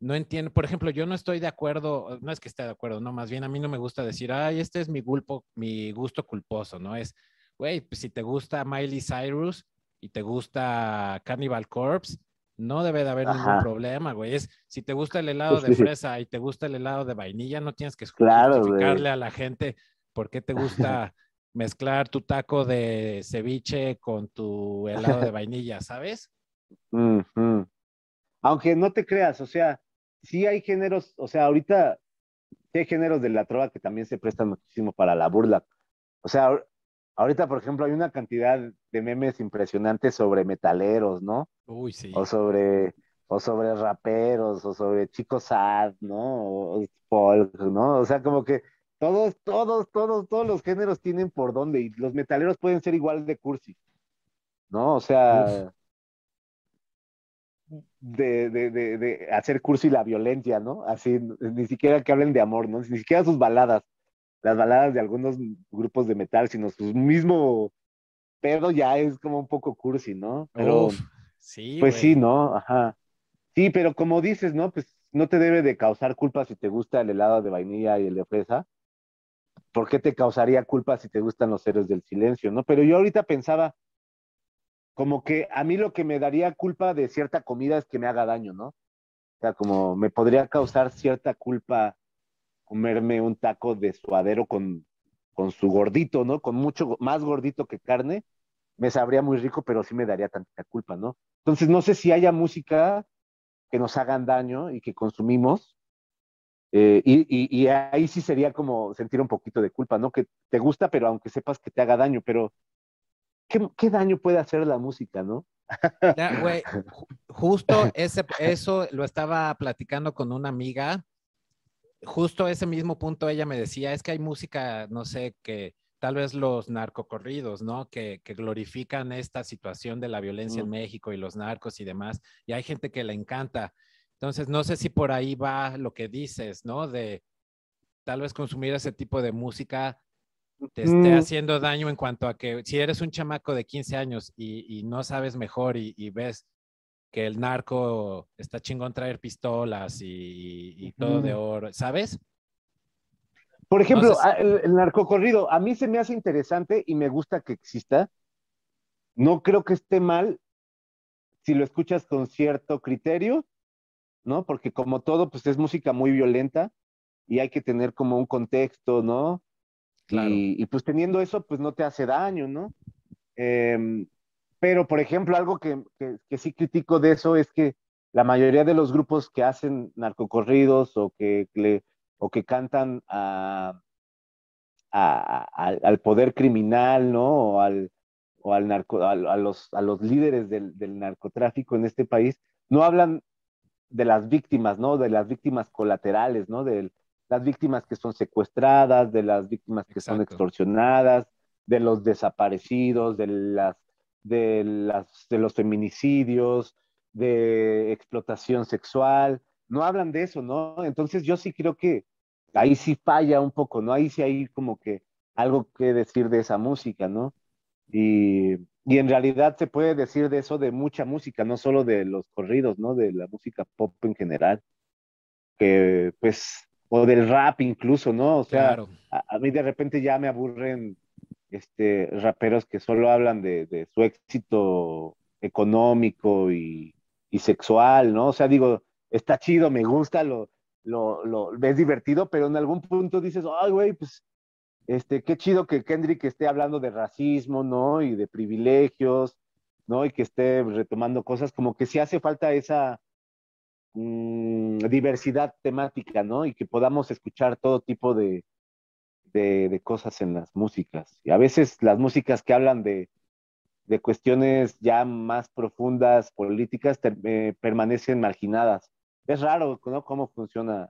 no entiendo, por ejemplo, yo no estoy de acuerdo, no es que esté de acuerdo, no, más bien a mí no me gusta decir, ay, este es mi, gulpo, mi gusto culposo, ¿no? Es, güey, pues si te gusta Miley Cyrus y te gusta Cannibal Corpse, no debe de haber ningún problema, güey. Es, si te gusta el helado de fresa y te gusta el helado de vainilla, no tienes que explicarle a la gente por qué te gusta mezclar tu taco de ceviche con tu helado de vainilla, ¿sabes? Aunque no te creas, o sea, sí hay géneros, o sea, ahorita sí hay géneros de la trova que también se prestan muchísimo para la burla. O sea, Ahorita, por ejemplo, hay una cantidad de memes impresionantes sobre metaleros, ¿no? Uy, sí. O sobre, o sobre raperos, o sobre chicos sad, ¿no? O folk, ¿no? O sea, como que todos, todos, todos, todos los géneros tienen por dónde, y los metaleros pueden ser igual de cursi, ¿no? O sea, de, de, de, de, hacer cursi la violencia, ¿no? Así, ni siquiera que hablen de amor, ¿no? Ni siquiera sus baladas las baladas de algunos grupos de metal, sino su mismo pedo ya es como un poco cursi, ¿no? Pero, sí, pues sí, ¿no? Ajá. Sí, pero como dices, ¿no? Pues no te debe de causar culpa si te gusta el helado de vainilla y el de fresa. ¿Por qué te causaría culpa si te gustan los héroes del silencio, no? Pero yo ahorita pensaba, como que a mí lo que me daría culpa de cierta comida es que me haga daño, ¿no? O sea, como me podría causar cierta culpa comerme un taco de suadero con, con su gordito, ¿no? Con mucho más gordito que carne, me sabría muy rico, pero sí me daría tanta culpa, ¿no? Entonces, no sé si haya música que nos hagan daño y que consumimos, eh, y, y, ahí sí sería como sentir un poquito de culpa, ¿no? Que te gusta, pero aunque sepas que te haga daño, pero ¿qué, qué daño puede hacer la música, no? Ya, güey, justo ese, eso lo estaba platicando con una amiga justo ese mismo punto ella me decía, es que hay música, no sé, que tal vez los narcocorridos, ¿no? Que, que glorifican esta situación de la violencia en México y los narcos y demás, y hay gente que le encanta. Entonces, no sé si por ahí va lo que dices, ¿no? De tal vez consumir ese tipo de música te esté haciendo daño en cuanto a que si eres un chamaco de 15 años y, no sabes mejor y, ves que el narco está chingón traer pistolas y, todo de oro, ¿sabes? Por ejemplo, el, narcocorrido, a mí se me hace interesante y me gusta que exista. No creo que esté mal si lo escuchas con cierto criterio, ¿no? Porque como todo, pues es música muy violenta y hay que tener como un contexto, ¿no? Y, pues teniendo eso, pues no te hace daño, ¿no? Em, pero, por ejemplo, algo que, sí critico de eso es que la mayoría de los grupos que hacen narcocorridos o que o que cantan al poder criminal, ¿no? O al, o al narco, a, los, a los líderes del, narcotráfico en este país, no hablan de las víctimas, ¿no? De las víctimas colaterales, ¿no? De las víctimas que son secuestradas, de las víctimas que son extorsionadas, de los desaparecidos, de las de las de los feminicidios, de explotación sexual, no hablan de eso, ¿no? Entonces yo sí creo que ahí sí falla un poco, ¿no? Ahí sí hay como que algo que decir de esa música, ¿no? Y, en realidad se puede decir de eso de mucha música, no solo de los corridos, ¿no? De la música pop en general. Que pues, o del rap incluso, ¿no? O sea, a, mí de repente ya me aburren este, raperos que solo hablan de, su éxito económico y, y, sexual, ¿no? O sea, digo, está chido, me gusta, lo, lo, lo ves divertido, pero en algún punto dices, ay, güey, pues, este, qué chido que Kendrick esté hablando de racismo, ¿no? Y de privilegios, ¿no? Y que esté retomando cosas, como que sí hace falta esa mm, diversidad temática, ¿no? Y que podamos escuchar todo tipo de, de, cosas en las músicas. Y a veces las músicas que hablan de, de cuestiones ya más profundas, políticas, eh, permanecen marginadas es raro, ¿no? Cómo funciona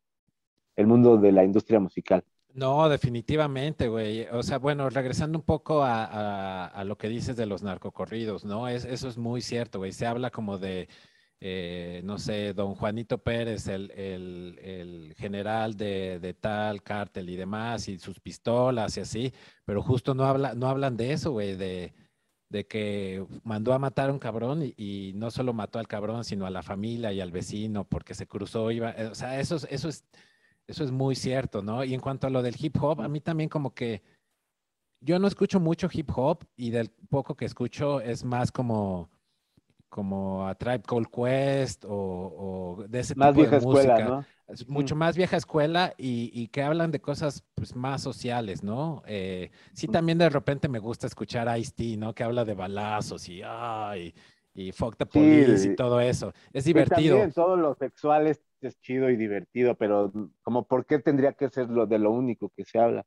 el mundo de la industria musical. No, definitivamente, güey. O sea, bueno, regresando un poco a, lo que dices de los narcocorridos, ¿no? Es, eso es muy cierto, güey. Se habla como de, eh, no sé, don Juanito Pérez, el, general de, tal cártel y demás, y sus pistolas y así, pero justo no, habla, no hablan de eso, güey, de, de que mandó a matar a un cabrón y, no solo mató al cabrón, sino a la familia y al vecino porque se cruzó, iba, eh, o sea, eso, eso, es, eso es muy cierto, ¿no? Y en cuanto a lo del hip hop, a mí también como que yo no escucho mucho hip hop y del poco que escucho es más como como a Tribe Called Quest o, de ese tipo de música. ¿no? mucho más vieja escuela y, que hablan de cosas pues, más sociales, ¿no? Eh, sí, también de repente me gusta escuchar a Ice-T, ¿no? Que habla de balazos y, ay, y fuck the police y todo eso. Es divertido. También todo lo sexual es, chido y divertido, pero como por qué tendría que ser lo de lo único que se habla.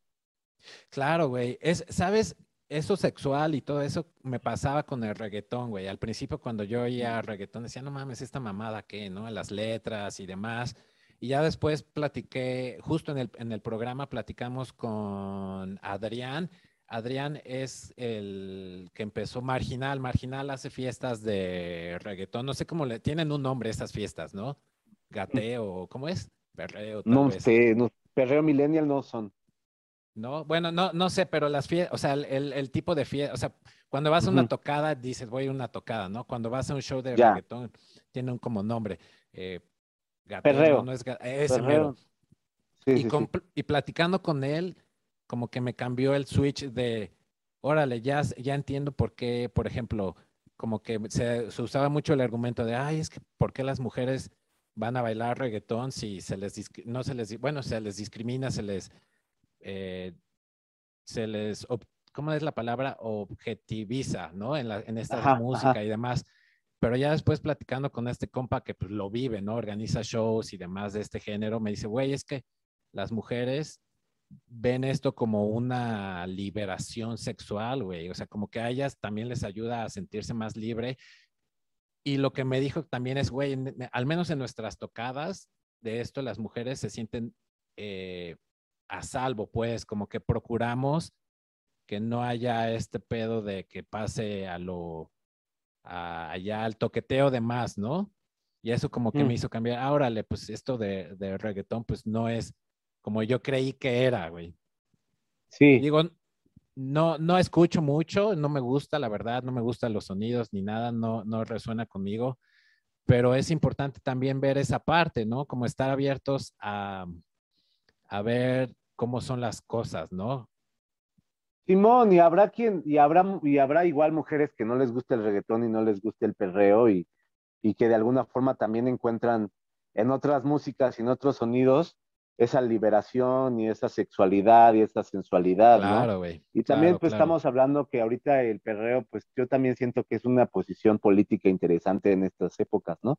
Claro, güey. Es, ¿sabes? Eso sexual y todo eso me pasaba con el reggaetón, güey. Al principio cuando yo oía reggaetón decía, no mames, esta mamada qué, ¿no? Las letras y demás. Y ya después platiqué, justo en el, en el programa platicamos con Adrián. Adrián es el que empezó Marginal. Marginal hace fiestas de reggaetón. No sé cómo le tienen un nombre estas fiestas, ¿no? Gateo, ¿cómo es? Perreo. no sé, no, perreo millennial no son. No, bueno, no, no sé, pero las fiestas, o sea, el, el, tipo de fiesta, o sea, cuando vas a una tocada, dices, voy a una tocada, ¿no? Cuando vas a un show de reggaetón, tiene un como nombre. Eh, Perreo. No es ese y, platicando con él, como que me cambió el switch de, órale, ya, ya entiendo por qué, por ejemplo, como que se, usaba mucho el argumento de, ay, es que ¿por qué las mujeres van a bailar reggaetón si se les, no se les, bueno, se les discrimina, se les, eh, se les, ¿cómo es la palabra? Objetiviza, ¿no? En, la, en esta música y demás. Pero ya después platicando con este compa que pues, lo vive, ¿no? Organiza shows y demás de este género, me dice, güey, es que las mujeres ven esto como una liberación sexual, güey. O sea, como que a ellas también les ayuda a sentirse más libre. Y lo que me dijo también es, güey, al menos en nuestras tocadas de esto, las mujeres se sienten eh, a salvo, pues, como que procuramos que no haya este pedo de que pase a lo, allá al toqueteo de más, ¿no? Y eso como que me mm. hizo cambiar, ah, órale, pues esto de, de reggaetón, pues no es como yo creí que era, güey. Sí. Digo, no, no escucho mucho, no me gusta, la verdad, no me gustan los sonidos ni nada, no, no resuena conmigo, pero es importante también ver esa parte, ¿no? Como estar abiertos a, a ver cómo son las cosas, ¿no? Simón, y habrá quien, y habrá, y habrá igual mujeres que no les gusta el reggaetón y no les gusta el perreo y, y que de alguna forma también encuentran en otras músicas y en otros sonidos esa liberación y esa sexualidad y esa sensualidad, claro, güey. Y también pues estamos hablando que ahorita el perreo, pues yo también siento que es una posición política interesante en estas épocas, ¿no?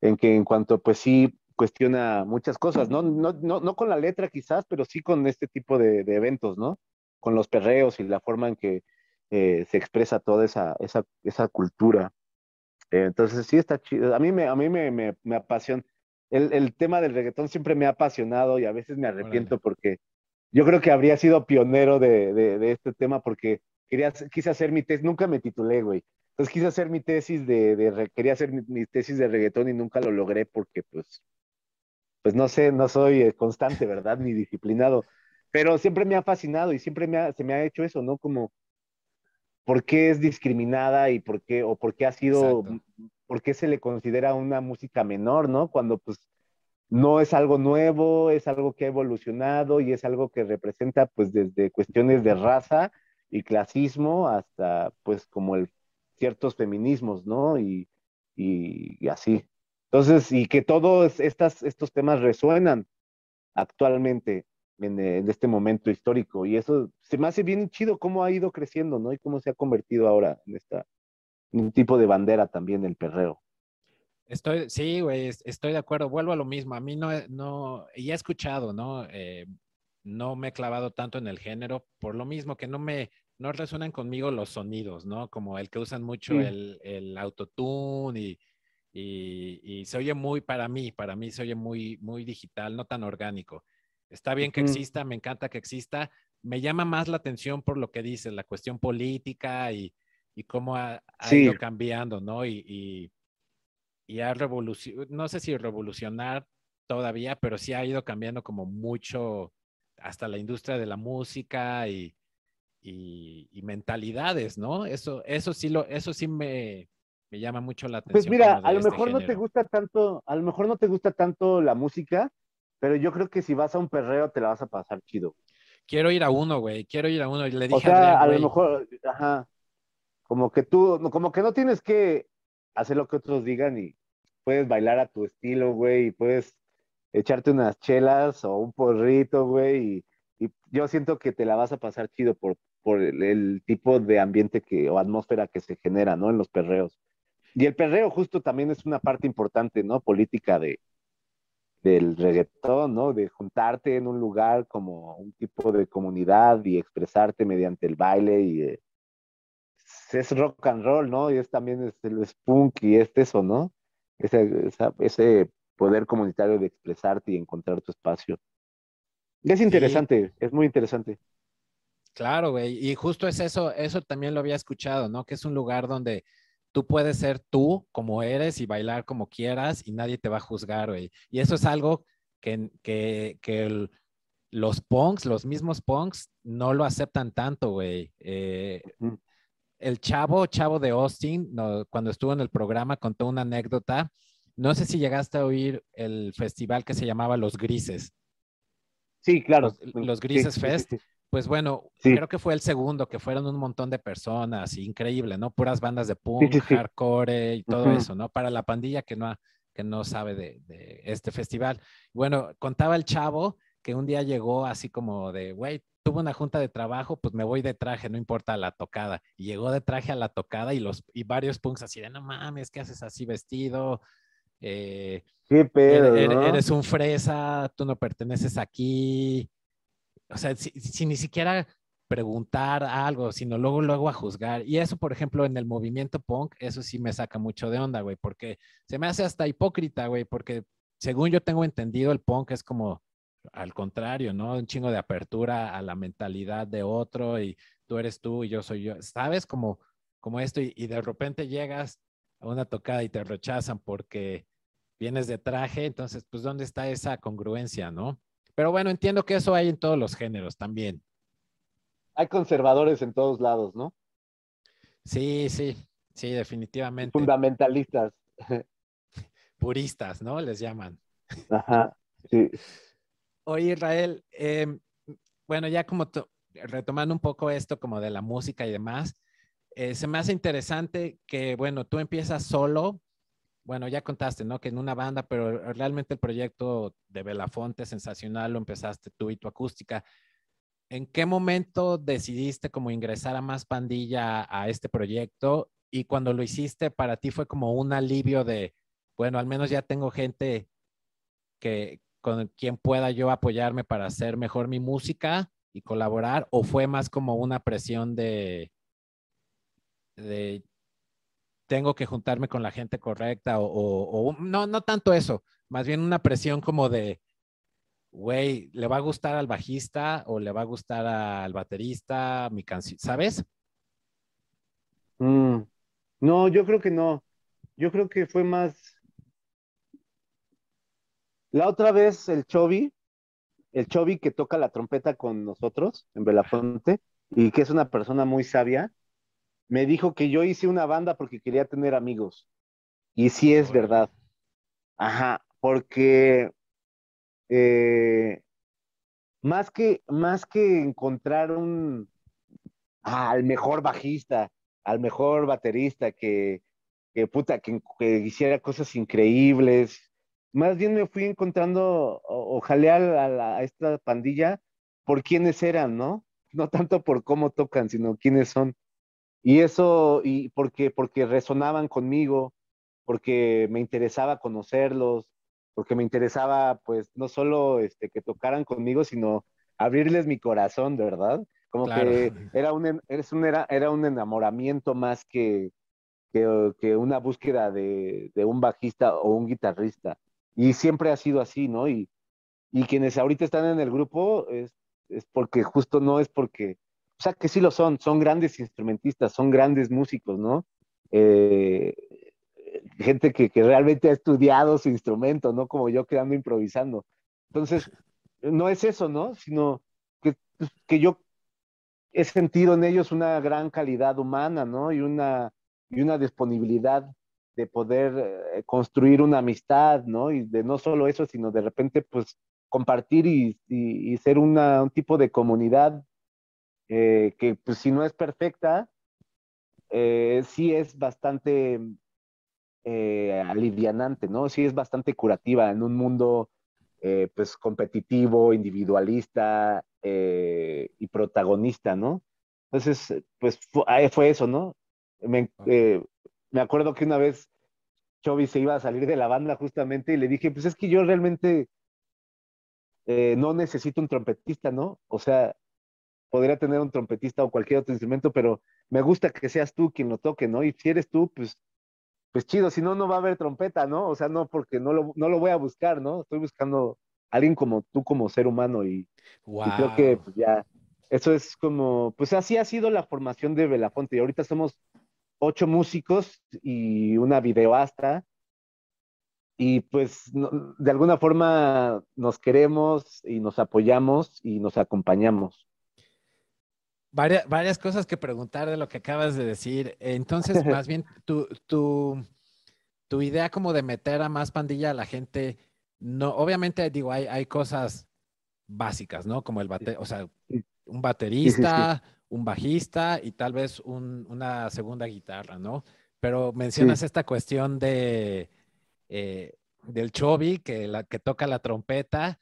En que en cuanto pues sí cuestiona muchas cosas, ¿no? No, no, no con la letra quizás, pero sí con este tipo de, eventos, ¿no? Con los perreos y la forma en que eh, se expresa toda esa, esa, esa cultura. Eh, entonces sí está chido. A mí me, a mí me, me, me apasiona. El, el, tema del reggaetón siempre me ha apasionado y a veces me arrepiento porque yo creo que habría sido pionero de, de, de, este tema porque quería, quise hacer mi tesis, nunca me titulé, güey. Entonces quise hacer mi tesis de, de quería hacer mi, mi, tesis de reggaetón y nunca lo logré porque pues pues no sé, no soy eh, constante, ¿verdad? Ni disciplinado, pero siempre me ha fascinado y siempre me se me ha hecho eso, ¿no? Como, ¿por qué es discriminada y por qué, o por qué ha sido, por qué se le considera una música menor, ¿no? Cuando pues no es algo nuevo, es algo que ha evolucionado y es algo que representa pues desde cuestiones de raza y clasismo hasta pues como el ciertos feminismos, ¿no? Y, y así. Entonces, y que todos estas, estos temas resuenan actualmente en, en, este momento histórico. Y eso se me hace bien chido cómo ha ido creciendo, ¿no? Y cómo se ha convertido ahora en esta, un tipo de bandera también el perreo. Estoy, sí, güey, estoy de acuerdo. Vuelvo a lo mismo. A mí no, no, y he escuchado, ¿no? Eh, no me he clavado tanto en el género por lo mismo que no me, no resuenan conmigo los sonidos, ¿no? Como el que usan mucho sí. el, el autotune y y, se oye muy, para mí, para mí se oye muy, muy digital, no tan orgánico. Está bien que exista, me encanta que exista. Me llama más la atención por lo que dices, la cuestión política y, y cómo ha, ha sí. ido cambiando, ¿no? Y, y, y ha revolucionado, no sé si revolucionar todavía, pero sí ha ido cambiando como mucho hasta la industria de la música y, y mentalidades, ¿no? Eso, eso sí lo, eso sí me, me llama mucho la pues atención. Pues mira, a lo este mejor género. no te gusta tanto, a lo mejor no te gusta tanto la música, pero yo creo que si vas a un perreo te la vas a pasar chido. Quiero ir a uno, güey, quiero ir a uno. Y le dije o sea, a, Adrián, a lo mejor, ajá, como que tú, como que no tienes que hacer lo que otros digan y puedes bailar a tu estilo, güey, y puedes echarte unas chelas o un porrito, güey, y, y, yo siento que te la vas a pasar chido por, por el, el, tipo de ambiente que, o atmósfera que se genera, ¿no? En los perreos. Y el perreo justo también es una parte importante, ¿no? Política de, del reggaetón, ¿no? De juntarte en un lugar como un tipo de comunidad y expresarte mediante el baile y eh, es rock and roll, ¿no? Y es también es, es punk y es eso, ¿no? Ese, esa, ese poder comunitario de expresarte y encontrar tu espacio. Y es interesante, sí. es muy interesante. Claro, güey, y justo es eso, eso también lo había escuchado, ¿no? Que es un lugar donde tú puedes ser tú como eres y bailar como quieras y nadie te va a juzgar, güey. Y eso es algo que, que, que el, los punks, los mismos punks, no lo aceptan tanto, güey. Eh, el chavo, chavo de Austin, no, cuando estuvo en el programa, contó una anécdota. No sé si llegaste a oír el festival que se llamaba Los Grises. Sí, claro. Los, los Grises sí, Fest. Sí, sí, pues bueno, sí. creo que fue el segundo, que fueron un montón de personas, increíble, ¿no? Puras bandas de punk, sí, sí, hardcore y todo uh -huh. eso, ¿no? Para la pandilla que no, que no sabe de, de, este festival. Bueno, contaba el chavo que un día llegó así como de, güey, tuve una junta de trabajo, pues me voy de traje, no importa la tocada. Y llegó de traje a la tocada y, los, y varios punks así de, no mames, ¿qué haces así vestido? Eh, ¿Qué pedo? Eres, ¿no? eres un fresa, tú no perteneces aquí o sea, si, ni siquiera preguntar algo, sino luego, luego a juzgar. Y eso, por ejemplo, en el movimiento punk, eso sí me saca mucho de onda, güey, porque se me hace hasta hipócrita, güey, porque según yo tengo entendido, el punk es como al contrario, ¿no? Un chingo de apertura a la mentalidad de otro y tú eres tú y yo soy yo. ¿Sabes? Como, como esto y, de repente llegas a una tocada y te rechazan porque vienes de traje, entonces, pues, ¿dónde está esa congruencia, no? Pero bueno, entiendo que eso hay en todos los géneros también. Hay conservadores en todos lados, ¿no? Sí, sí, sí, definitivamente. Fundamentalistas. Puristas, ¿no? Les llaman. Ajá, sí. Oye, Israel, em, bueno, ya como retomando un poco esto como de la música y demás, eh, se me hace interesante que, bueno, tú empiezas solo, bueno, ya contaste, ¿no? Que en una banda, pero realmente el proyecto de Belafonte sensacional lo empezaste tú y tu acústica. ¿En qué momento decidiste como ingresar a más pandilla a este proyecto? Y cuando lo hiciste, para ti fue como un alivio de, bueno, al menos ya tengo gente que, con quien pueda yo apoyarme para hacer mejor mi música y colaborar? ¿O fue más como una presión de, de tengo que juntarme con la gente correcta? O, no, no tanto eso, más bien una presión como de, güey, ¿le va a gustar al bajista o le va a gustar al baterista mi canción? ¿Sabes? Mm, no, yo creo que no. Yo creo que fue más la otra vez el Chobi, el Chobi que toca la trompeta con nosotros en Belafonte y que es una persona muy sabia, me dijo que yo hice una banda porque quería tener amigos. Y sí es verdad. Ajá, porque eh, más que, más que encontrar un al mejor bajista, al mejor baterista que, que puta, que hiciera cosas increíbles, más bien me fui encontrando, ojalá a, a, esta pandilla por quiénes eran, ¿no? No tanto por cómo tocan, sino quiénes son. Y eso, y porque, porque resonaban conmigo, porque me interesaba conocerlos, porque me interesaba, pues, no solo este, que tocaran conmigo, sino abrirles mi corazón, ¿verdad? Como que era un, era, era un enamoramiento más que, que, que una búsqueda de, de, un bajista o un guitarrista. Y siempre ha sido así, ¿no? Y, y quienes ahorita están en el grupo es, es porque justo no es porque, o sea, que sí lo son, son grandes instrumentistas, son grandes músicos, ¿no? Eh, gente que, que, realmente ha estudiado su instrumento, no como yo quedando improvisando. Entonces, no es eso, ¿no? Sino que, pues, que yo he sentido en ellos una gran calidad humana, ¿no? Y una, y una disponibilidad de poder eh, construir una amistad, ¿no? Y de no solo eso, sino de repente, pues, compartir y, ser una, un tipo de comunidad eh, que, pues, si no es perfecta, eh, sí es bastante alivianante, ¿no? Sí es bastante curativa en un mundo, pues, competitivo, individualista y protagonista, ¿no? Entonces, pues, fue, fue eso, ¿no? Me, me acuerdo que una vez Chovy se iba a salir de la banda justamente y le dije, pues es que yo realmente eh, no necesito un trompetista, ¿no? O sea, podría tener un trompetista o cualquier otro instrumento, pero me gusta que seas tú quien lo toque, ¿no? Y si eres tú, pues, pues chido, si no, no va a haber trompeta, ¿no? O sea, no, porque no lo, no lo voy a buscar, ¿no? Estoy buscando a alguien como tú, como ser humano, y, y creo que pues, ya, eso es como, pues así ha sido la formación de Belafonte, y ahorita somos ocho músicos y una videoasta. Y pues de alguna forma nos queremos y nos apoyamos y nos acompañamos. Varias, varias cosas que preguntar de lo que acabas de decir. Entonces, más bien, tu, tu, tu idea como de meter a más pandilla a la gente, no, obviamente digo, hay, hay cosas básicas, ¿no? Como el bate, o sea, un baterista, un bajista y tal vez una segunda guitarra, ¿no? Pero mencionas esta cuestión de eh, del Chobi, que, la, que toca la trompeta,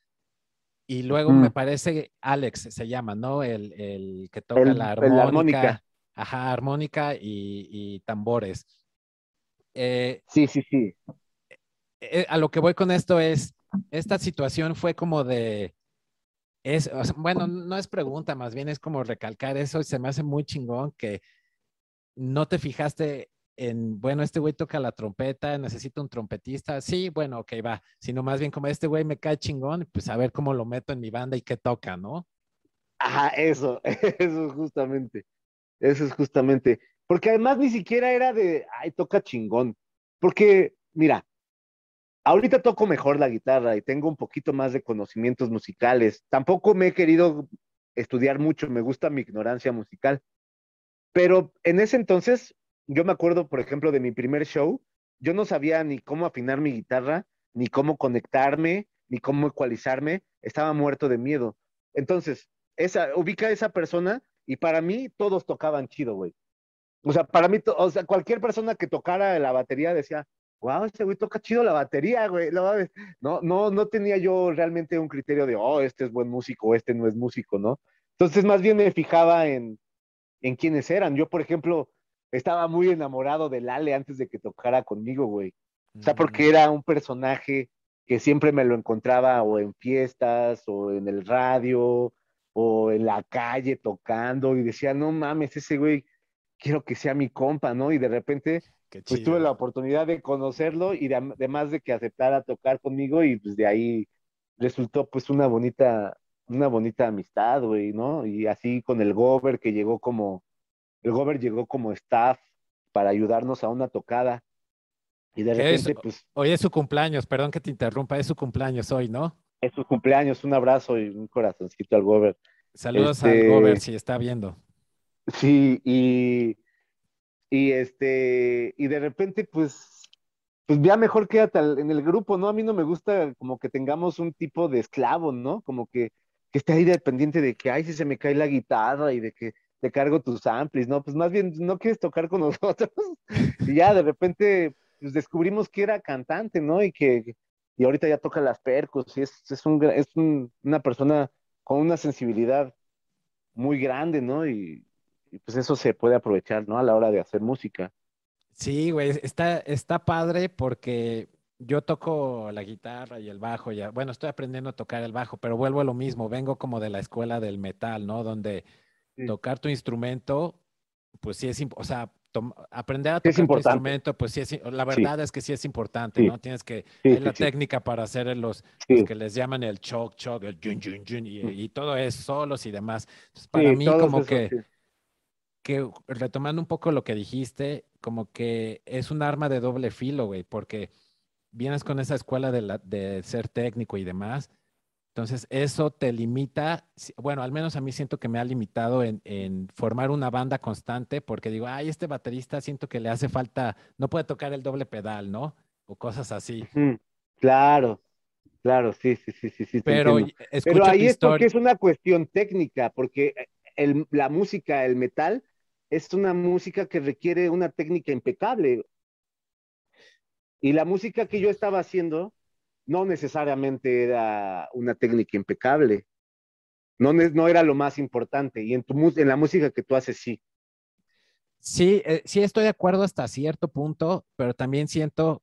y luego me parece Alex se llama, ¿no? El, que toca la, armónica, Ajá, armónica y, tambores. Eh, sí, sí, sí. Eh, a lo que voy con esto es, esta situación fue como de, es, bueno, no es pregunta, más bien es como recalcar eso y se me hace muy chingón que no te fijaste en, bueno, este güey toca la trompeta, necesito un trompetista. Sí, bueno, ok, va. Sino más bien como este güey me cae chingón, pues a ver cómo lo meto en mi banda y qué toca, ¿no? Ajá, eso, eso es justamente. Eso es justamente. Porque además ni siquiera era de, ay, toca chingón. Porque, mira, ahorita toco mejor la guitarra y tengo un poquito más de conocimientos musicales. Tampoco me he querido estudiar mucho, me gusta mi ignorancia musical. Pero en ese entonces, yo me acuerdo, por ejemplo, de mi primer show, yo no sabía ni cómo afinar mi guitarra, ni cómo conectarme, ni cómo ecualizarme, estaba muerto de miedo. Entonces, esa, ubica a esa persona y para mí todos tocaban chido, güey. O sea, para mí, o sea, cualquier persona que tocara la batería decía, wow, este güey toca chido la batería, güey. No, no, no tenía yo realmente un criterio de, oh, este es buen músico, este no es músico, ¿no? Entonces, más bien me fijaba en, en quiénes eran. Yo, por ejemplo, estaba muy enamorado de Lale antes de que tocara conmigo, güey. O sea, porque mm. era un personaje que siempre me lo encontraba o en fiestas o en el radio o en la calle tocando y decía, no mames, ese güey, quiero que sea mi compa, ¿no? Y de repente, pues tuve la oportunidad de conocerlo y además de que aceptara tocar conmigo y pues de ahí resultó pues una bonita, una bonita amistad, güey, ¿no? Y así con el Gober que llegó como, el Gober llegó como staff para ayudarnos a una tocada. Y de repente, pues. Hoy es su cumpleaños, perdón que te interrumpa, es su cumpleaños hoy, ¿no? Es su cumpleaños, un abrazo y un corazoncito al Gober. Saludos al este, Gober si está viendo. Sí, y, y este, y de repente, pues, pues ya mejor quédate en el grupo, ¿no? A mí no me gusta como que tengamos un tipo de esclavo, ¿no? Como que, que esté ahí dependiente de que, ay, si se me cae la guitarra y de que te cargo tus amplis, ¿no? Pues más bien no quieres tocar con nosotros. y ya de repente, pues descubrimos que era cantante, ¿no? Y que, y ahorita ya toca las percos, y es, es, un, es una persona con una sensibilidad muy grande, ¿no? Y, pues eso se puede aprovechar, ¿no? A la hora de hacer música. Sí, güey, está, está padre porque yo toco la guitarra y el bajo, ya, bueno, estoy aprendiendo a tocar el bajo, pero vuelvo a lo mismo, vengo como de la escuela del metal, ¿no? Donde tocar tu instrumento, pues sí es, o sea, aprender a tocar tu instrumento, pues sí es, la verdad es que sí es importante, ¿no? Tienes que, hay la técnica para hacer los, que les llaman el choc, choc, el jun, jun, jun, y, todo es solos y demás. para mí como que, que, retomando un poco lo que dijiste, como que es un arma de doble filo, güey, porque vienes con esa escuela de, la, de ser técnico y demás, entonces, eso te limita, bueno, al menos a mí siento que me ha limitado en, formar una banda constante porque digo, ay, este baterista siento que le hace falta, no puede tocar el doble pedal, ¿no? O cosas así. Claro, claro, sí, sí, sí, sí. Pero, Pero ahí es porque es una cuestión técnica, porque la música, el metal, es una música que requiere una técnica impecable. Y la música que yo estaba haciendo no necesariamente era una técnica impecable. No, no era lo más importante. Y en, tu, en la música que tú haces, sí. Sí, eh, sí estoy de acuerdo hasta cierto punto, pero también siento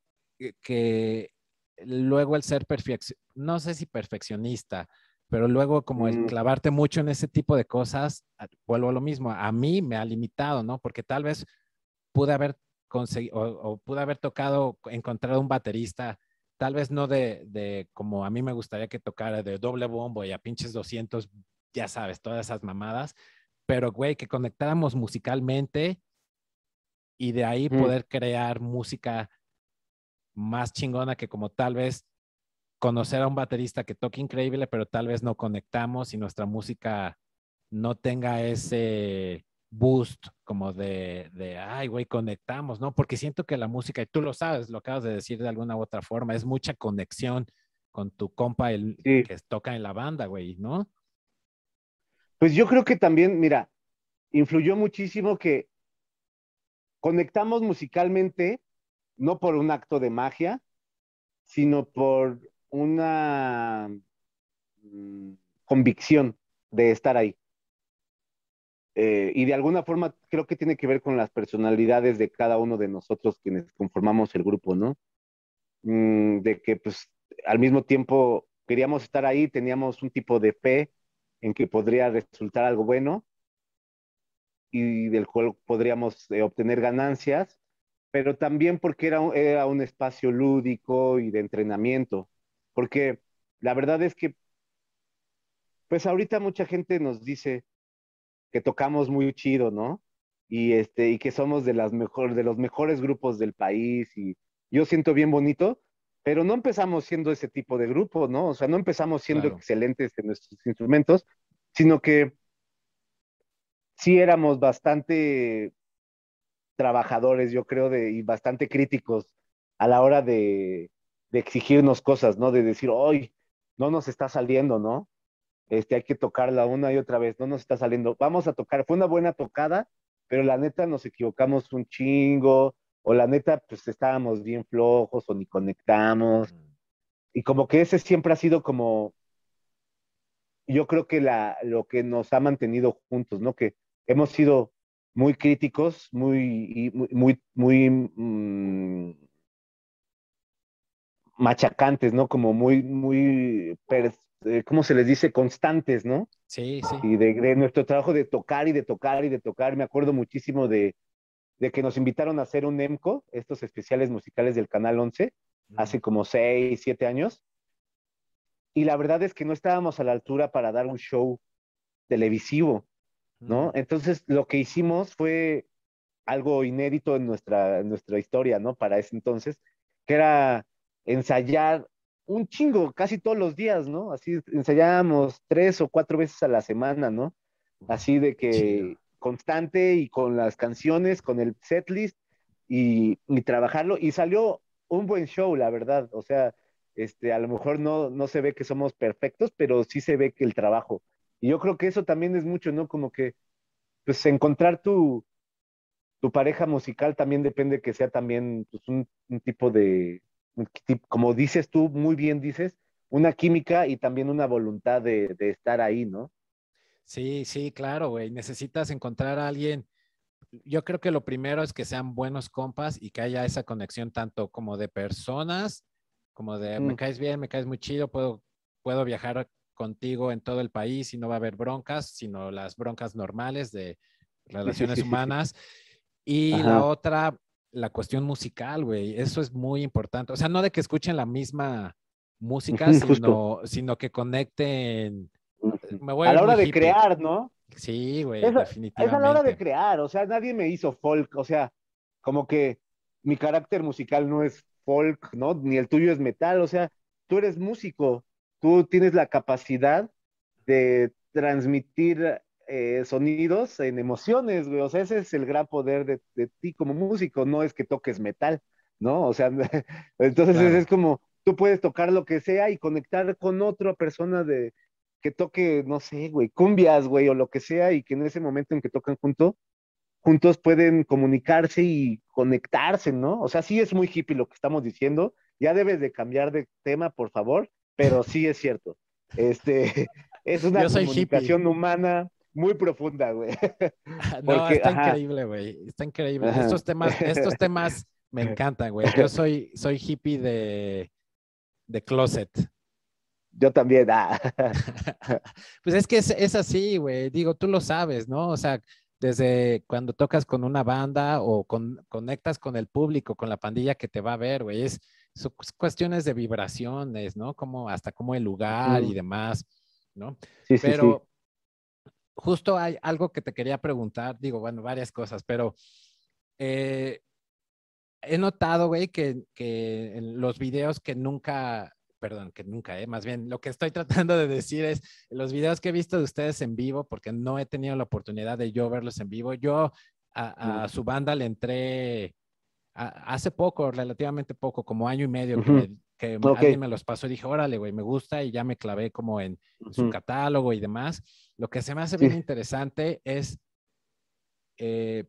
que, luego el ser perfeccionista, no sé si perfeccionista, pero luego como el mm. clavarte mucho en ese tipo de cosas, vuelvo a lo mismo, a mí me ha limitado, ¿no? Porque tal vez pude haber conseguido o, pude haber tocado, encontrado un baterista tal vez no de, como a mí me gustaría que tocara de doble bombo y a pinches 200, ya sabes, todas esas mamadas, pero güey, que conectáramos musicalmente y de ahí poder crear música más chingona que como tal vez conocer a un baterista que toque increíble, pero tal vez no conectamos y nuestra música no tenga ese boost como de, de ay, güey, conectamos, ¿no? Porque siento que la música, y tú lo sabes, lo acabas de decir de alguna u otra forma, es mucha conexión con tu compa el, que toca en la banda, güey, ¿no? Pues yo creo que también, mira, influyó muchísimo que conectamos musicalmente, no por un acto de magia, sino por una mm, convicción de estar ahí. Eh, y de alguna forma creo que tiene que ver con las personalidades de cada uno de nosotros quienes conformamos el grupo, ¿no? Mm, de que pues al mismo tiempo queríamos estar ahí, teníamos un tipo de fe en que podría resultar algo bueno y del cual podríamos eh, obtener ganancias, pero también porque era, un- era un espacio lúdico y de entrenamiento, porque la verdad es que, pues ahorita mucha gente nos dice que tocamos muy chido, ¿no? Y este, y que somos de las mejor, de los mejores grupos del país, y yo siento bien bonito, pero no empezamos siendo ese tipo de grupo, ¿no? O sea, no empezamos siendo Claro. excelentes en nuestros instrumentos, sino que sí éramos bastante trabajadores, yo creo, de, y bastante críticos a la hora de, de exigirnos cosas, ¿no? De decir, hoy no nos está saliendo, ¿no? Este, hay que tocarla una y otra vez, no nos está saliendo. Vamos a tocar, fue una buena tocada, pero la neta nos equivocamos un chingo, o la neta, pues estábamos bien flojos, o ni conectamos. Y como que ese siempre ha sido como, yo creo que la, lo que nos ha mantenido juntos, ¿no? Que hemos sido muy críticos, muy, muy, muy, muy, mm, machacantes, ¿no? Como muy, muy, eh, ¿cómo se les dice? Constantes, ¿no? Sí, sí. Y de, de nuestro trabajo de tocar y de tocar y de tocar. Me acuerdo muchísimo de, de que nos invitaron a hacer un EMCO, estos especiales musicales del Canal 11, hace como seis, siete años. Y la verdad es que no estábamos a la altura para dar un show televisivo, ¿no? Entonces lo que hicimos fue algo inédito en nuestra, en nuestra historia, ¿no? Para ese entonces, que era ensayar un chingo, casi todos los días, ¿no? Así ensayábamos tres o cuatro veces a la semana, ¿no? Así de que Chido. constante y con las canciones, con el setlist y, y trabajarlo. Y salió un buen show, la verdad. O sea, este, a lo mejor no, no se ve que somos perfectos, pero sí se ve que el trabajo. Y yo creo que eso también es mucho, ¿no? Como que, pues, encontrar tu, tu pareja musical también depende que sea también pues, un, un tipo de, como dices tú, muy bien dices, una química y también una voluntad de, de estar ahí, ¿no? Sí, sí, claro, güey. Necesitas encontrar a alguien. Yo creo que lo primero es que sean buenos compas y que haya esa conexión tanto como de personas, como de me Mm. caes bien, me caes muy chido, puedo, puedo viajar contigo en todo el país y no va a haber broncas, sino las broncas normales de relaciones humanas. Y Ajá. la otra, la cuestión musical, güey. Eso es muy importante. O sea, no de que escuchen la misma música, sino, sino que conecten. Ujú. Me voy A la hora de hippie. crear, ¿no? Sí, güey, Esa- Es a definitivamente. la hora de crear, o sea, nadie me hizo folk, o sea, como que mi carácter musical no es folk, ¿no? Ni el tuyo es metal, o sea, tú eres músico, tú tienes la capacidad de transmitir eh, sonidos en emociones, güey, o sea, ese es el gran poder de, de ti como músico, no es que toques metal, ¿no? O sea, entonces Claro. es como, tú puedes tocar lo que sea y conectar con otra persona de que toque, no sé, güey, cumbias, güey, o lo que sea, y que en ese momento en que tocan junto, juntos pueden comunicarse y conectarse, ¿no? O sea, sí es muy hippie lo que estamos diciendo. Ya debes de cambiar de tema, por favor, pero sí es cierto. Este, es una comunicación humana muy profunda, güey. No, Porque, está ajá. increíble, güey. Está increíble. Ajá. Estos temas, estos temas me encantan, güey. Yo soy, soy hippie de, de closet. Yo también, ah. Pues es que es, es así, güey. Digo, tú lo sabes, ¿no? O sea, desde cuando tocas con una banda o con, conectas con el público, con la pandilla que te va a ver, güey, es son cu- cuestiones de vibraciones, ¿no? Como hasta como el lugar y demás, ¿no? Sí, sí, Pero justo hay algo que te quería preguntar, digo, bueno, varias cosas, pero eh, he notado, güey, que, que en los videos que nunca, perdón, que nunca, eh, más bien lo que estoy tratando de decir es, los videos que he visto de ustedes en vivo, porque no he tenido la oportunidad de yo verlos en vivo, yo a, a su banda le entré a- hace poco, relativamente poco, como año y medio, que, que Ok. alguien me los pasó y dije, órale, güey, me gusta y ya me clavé como en sí. su Ujú. catálogo y demás. Lo que se me hace Sí. bien interesante es eh,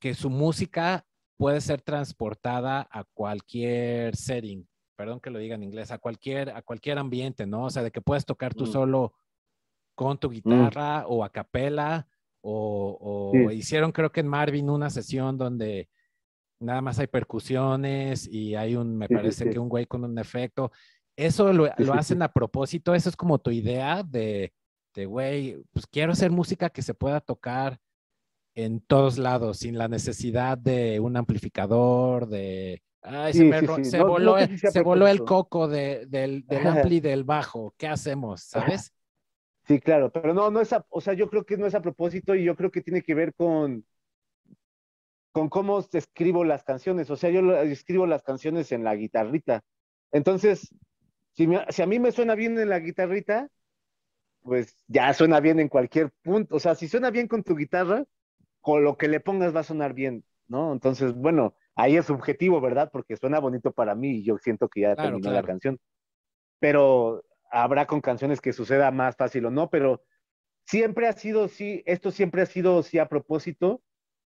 que su música puede ser transportada a cualquier setting, perdón que lo diga en inglés, a cualquier, a cualquier ambiente, ¿no? O sea, de que puedes tocar tú Mm. solo con tu guitarra o a capela, o, o Sí. hicieron creo que en Marvin una sesión donde nada más hay percusiones y hay un, me Sí, sí, parece sí. que un güey con un efecto. Eso lo, lo hacen a propósito, eso es como tu idea de, de, güey, pues quiero hacer música que se pueda tocar en todos lados, sin la necesidad de un amplificador, de... Ay, se, voló, se voló, el coco del, del ampli del bajo. ¿Qué hacemos? ¿Sabes? Sí, claro, pero no, no es, o sea, yo creo que no es a propósito y yo creo que tiene que ver con, con cómo escribo las canciones. O sea, yo escribo las canciones en la guitarrita. Entonces, si, si a mí me suena bien en la guitarrita, pues ya suena bien en cualquier punto. O sea, si suena bien con tu guitarra, con lo que le pongas va a sonar bien, ¿no? Entonces, bueno, ahí es subjetivo, ¿verdad? Porque suena bonito para mí y yo siento que ya terminó la canción. Pero habrá con canciones que suceda más fácil o no, pero siempre ha sido, sí, esto siempre ha sido, sí, a propósito,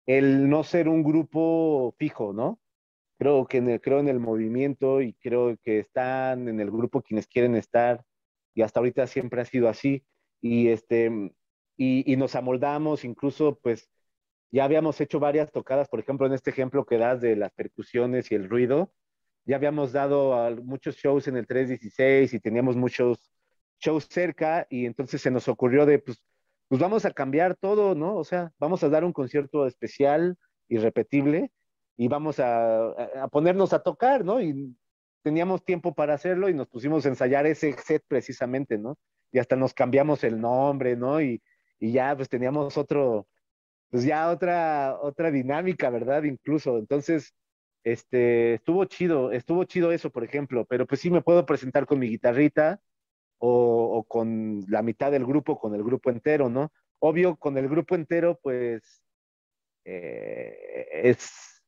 el no ser un grupo fijo, ¿no? Creo que en el, creo en el movimiento y creo que están en el grupo quienes quieren estar y hasta ahorita siempre ha sido así y este y, y nos amoldamos incluso pues ya habíamos hecho varias tocadas, por ejemplo, en este ejemplo que das de las percusiones y el ruido, ya habíamos dado muchos shows en el 316 y teníamos muchos shows cerca y entonces se nos ocurrió de, pues, pues vamos a cambiar todo, ¿no? O sea, vamos a dar un concierto especial, irrepetible, y vamos a, a ponernos a tocar, ¿no? Y teníamos tiempo para hacerlo y nos pusimos a ensayar ese set precisamente, ¿no? Y hasta nos cambiamos el nombre, ¿no? Y, y ya pues teníamos otro, pues ya otra, otra dinámica, ¿verdad? Incluso. Entonces, este, estuvo chido, estuvo chido eso, por ejemplo, pero pues sí me puedo presentar con mi guitarrita o, con la mitad del grupo, con el grupo entero, ¿no? Obvio, con el grupo entero, pues eh, es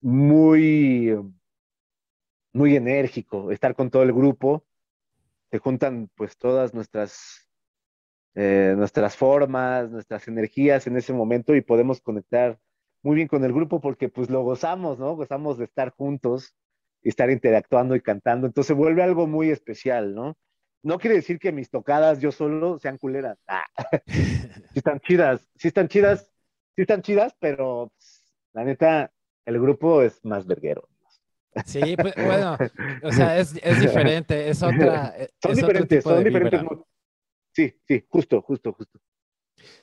muy, muy enérgico estar con todo el grupo. Se juntan pues todas nuestras eh, nuestras formas, nuestras energías en ese momento y podemos conectar muy bien con el grupo porque pues lo gozamos, ¿no? Gozamos de estar juntos y estar interactuando y cantando. Entonces vuelve algo muy especial, ¿no? No quiere decir que mis tocadas yo solo sean culeras. Ah. sí están chidas, sí están chidas, sí están chidas, pero la neta, el grupo es más verguero. Sí, pues, bueno, o sea, es, es diferente, es otra. Son diferentes, son diferentes. Sí, sí, justo, justo, justo.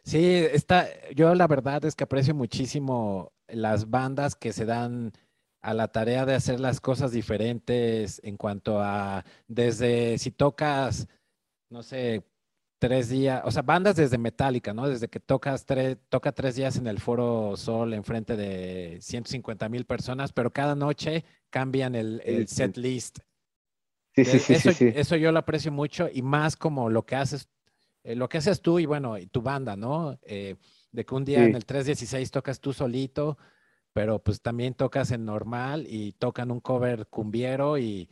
Sí, está, yo la verdad es que aprecio muchísimo las bandas que se dan a la tarea de hacer las cosas diferentes en cuanto a, desde si tocas, no sé, tres días, o sea, bandas desde Metallica, ¿no? Desde que tocas tres, toca tres días en el Foro Sol en frente de 150 mil personas, pero cada noche cambian el, el set list. Sí, sí, sí, eso, sí, Eso yo lo aprecio mucho y más como lo que haces eh, lo que haces tú y bueno, y tu banda, ¿no? Eh, de que un día en el 316 tocas tú solito, pero pues también tocas en normal y tocan un cover cumbiero y,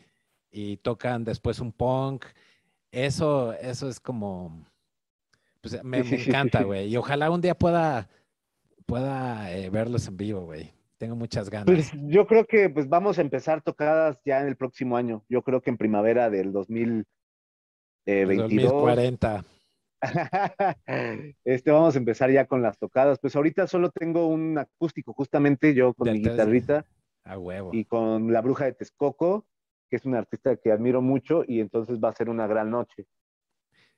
tocan después un punk. Eso, eso es como, pues me, encanta, güey. Y ojalá un día pueda, pueda eh, verlos en vivo, güey. Tengo muchas ganas. Pues yo creo que pues vamos a empezar tocadas ya en el próximo año. Yo creo que en primavera del 2022. 2040. este, vamos a empezar ya con las tocadas. Pues ahorita solo tengo un acústico, justamente yo con mi guitarrita. A huevo. Y con la bruja de Texcoco, que es una artista que admiro mucho, y entonces va a ser una gran noche.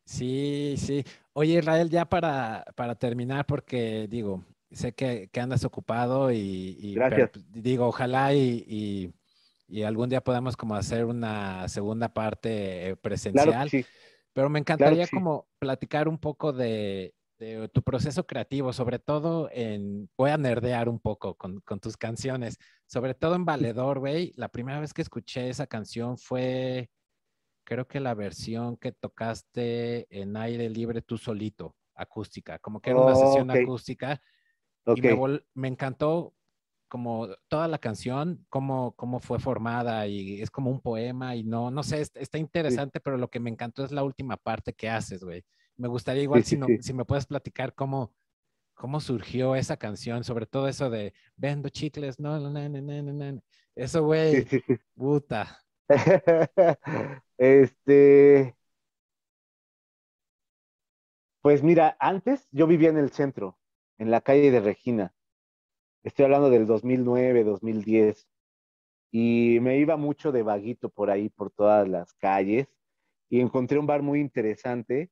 Sí, sí. Oye, Israel, ya para, para terminar, porque digo, sé que, andas ocupado y, Gracias. Pues, digo, ojalá y, y, algún día podamos como hacer una segunda parte presencial. Claro sí. Pero me encantaría como platicar un poco de, tu proceso creativo, sobre todo en, voy a nerdear un poco con, tus canciones, sobre todo en Valedor, güey. La primera vez que escuché esa canción fue, creo que la versión que tocaste en aire libre tú solito, acústica, como que era una sesión acústica. Y me, me encantó como toda la canción, cómo, cómo fue formada y es como un poema y no, no sé, está interesante, pero lo que me encantó es la última parte que haces, güey. Me gustaría igual si, no, si me puedes platicar cómo, cómo surgió esa canción, sobre todo eso de vendo chicles, no, no, no, no, no, no. Eso, güey, puta. este, pues mira, antes yo vivía en el centro, en la calle de Regina. Estoy hablando del 2009, 2010. Y me iba mucho de vaguito por ahí, por todas las calles. Y encontré un bar muy interesante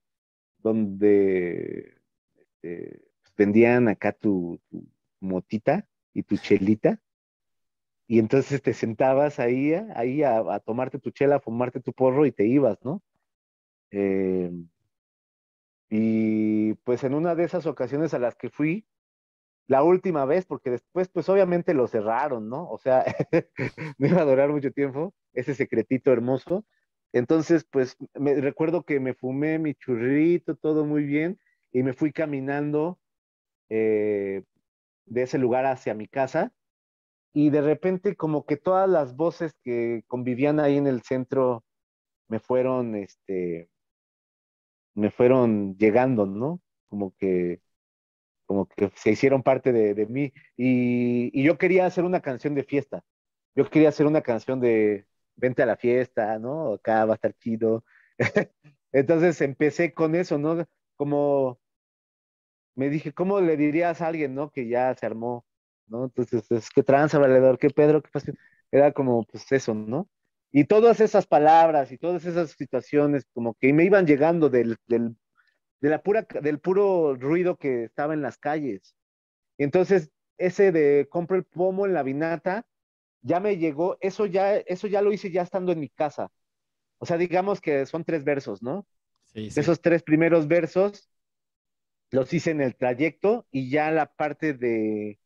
donde este, vendían acá tu, tu motita y tu chelita. Y entonces te sentabas ahí, ahí a, tomarte tu chela, a fumarte tu porro y te ibas, ¿no? Eh, y pues en una de esas ocasiones a las que fui, la última vez, porque después, pues obviamente lo cerraron, ¿no? O sea, me iba a durar mucho tiempo, ese secretito hermoso. Entonces, pues me recuerdo que me fumé mi churrito, todo muy bien, y me fui caminando eh, de ese lugar hacia mi casa, y de repente como que todas las voces que convivían ahí en el centro me fueron, este, me fueron llegando, ¿no? Como que, como que se hicieron parte de, mí. Y, yo quería hacer una canción de fiesta. Yo quería hacer una canción de vente a la fiesta, ¿no? Acá va a estar chido. Entonces empecé con eso, ¿no? Como me dije, ¿cómo le dirías a alguien, ¿no? Que ya se armó, ¿no? Entonces, es que tranza, valedor, qué Pedro, qué pasó. Era como, pues eso, ¿no? Y todas esas palabras y todas esas situaciones como que me iban llegando del, de la pura, del puro ruido que estaba en las calles. Entonces, ese de compro el pomo en la vinata, ya me llegó, eso ya, eso ya lo hice ya estando en mi casa. O sea, digamos que son tres versos, ¿no? Sí, Esos tres primeros versos los hice en el trayecto y ya la parte de,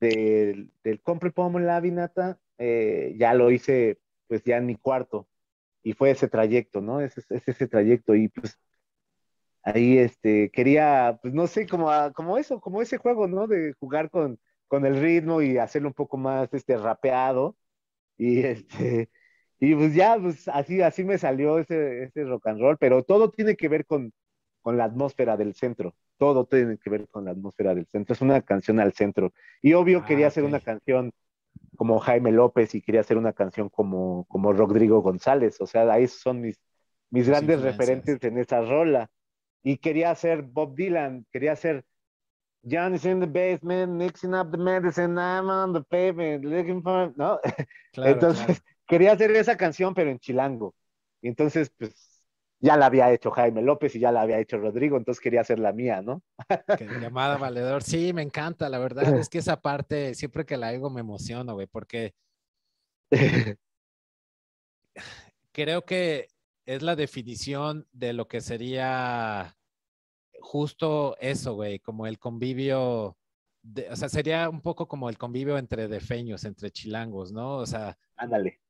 del compro el pomo en la vinata, eh, ya lo hice pues ya en mi cuarto. Y fue ese trayecto, ¿no? Es, es ese trayecto. Y pues ahí este, quería, pues no sé, como, como eso, como ese juego, ¿no? De jugar con, con el ritmo y hacerlo un poco más este, rapeado. Y este, y pues ya, pues así, así me salió ese, ese rock and roll, pero todo tiene que ver con, con la atmósfera del centro. Todo tiene que ver con la atmósfera del centro. Es una canción al centro. Y obvio quería ah, hacer una canción como Jaime López y quería hacer una canción como, como Rodrigo González. O sea, ahí son mis, mis grandes referentes en esa rola. Y quería hacer Bob Dylan, quería hacer Johnny's in the basement, mixing up the medicine, I'm on the pavement, looking for, ¿no? entonces, quería hacer esa canción, pero en chilango. Y entonces, pues, ya la había hecho Jaime López y ya la había hecho Rodrigo, entonces quería hacer la mía, ¿no? llamada Valedor, sí, me encanta, la verdad es que esa parte, siempre que la hago me emociona, güey, porque creo que es la definición de lo que sería justo eso, güey, como el convivio, o sea, sería un poco como el convivio entre defeños, entre chilangos, ¿no? O sea. Ándale.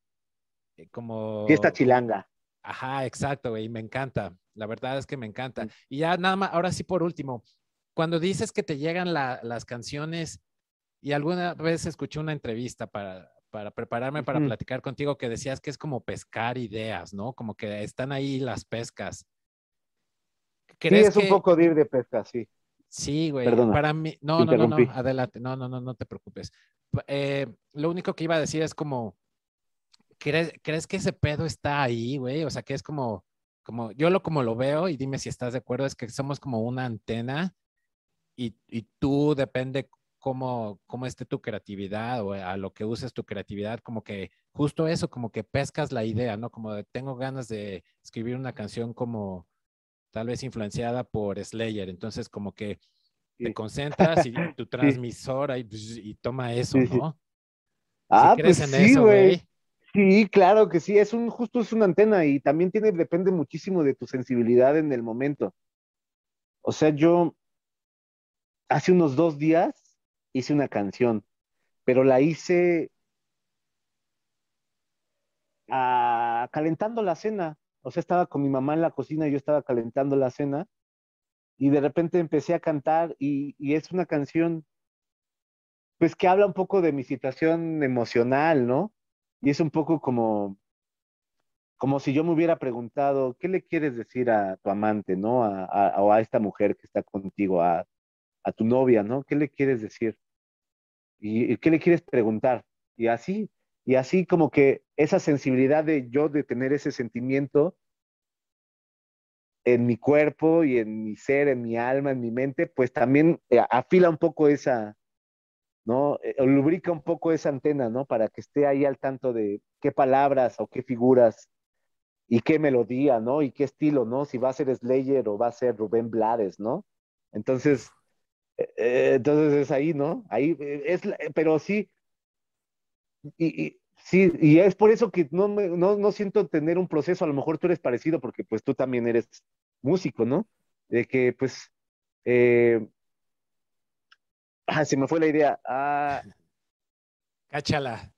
Eh, como. Fiesta chilanga. Ajá, exacto, güey, me encanta. La verdad es que me encanta. Y ya nada más, ahora sí por último, cuando dices que te llegan las canciones, y alguna vez escuché una entrevista para, para prepararme para platicar contigo que decías que es como pescar ideas, ¿no? Como que están ahí las pescas. Sí, es un poco de ir de pesca, sí. Sí, güey. Para mí, no, no, no, no, adelante. No, no, no, no te preocupes. Eh, lo único que iba a decir es como, ¿crees, que ese pedo está ahí, güey? O sea, que es como, como, yo lo como lo veo y dime si estás de acuerdo, es que somos como una antena y, tú depende cómo, cómo esté tu creatividad o a lo que uses tu creatividad, como que justo eso, como que pescas la idea, ¿no? Como de, tengo ganas de escribir una canción como tal vez influenciada por Slayer, entonces como que te concentras y tu transmisor ahí pues, y toma eso, ¿no? Ah, pues sí, güey. Sí, claro que sí, es un, justo es una antena y también tiene, depende muchísimo de tu sensibilidad en el momento. O sea, yo hace unos dos días hice una canción, pero la hice ah, calentando la cena. O sea, estaba con mi mamá en la cocina y yo estaba calentando la cena y de repente empecé a cantar y, es una canción pues que habla un poco de mi situación emocional, ¿no? Y es un poco como, como si yo me hubiera preguntado, ¿qué le quieres decir a tu amante, ¿no? A, o a esta mujer que está contigo, a, tu novia, ¿no? ¿Qué le quieres decir? ¿Y, qué le quieres preguntar? Y así, y así como que esa sensibilidad de yo de tener ese sentimiento en mi cuerpo y en mi ser, en mi alma, en mi mente, pues también eh, afila un poco esa, ¿no? Eh, lubrica un poco esa antena, ¿no? Para que esté ahí al tanto de qué palabras o qué figuras y qué melodía, ¿no? Y qué estilo, ¿no? Si va a ser Slayer o va a ser Rubén Blades, ¿no? Entonces, Eh, entonces es ahí, ¿no? Ahí es, pero sí, y, sí, y es por eso que no, me, no, no siento tener un proceso, a lo mejor tú eres parecido porque pues tú también eres músico, ¿no? De que pues, eh, ah, se me fue la idea. Ah, Cáchala.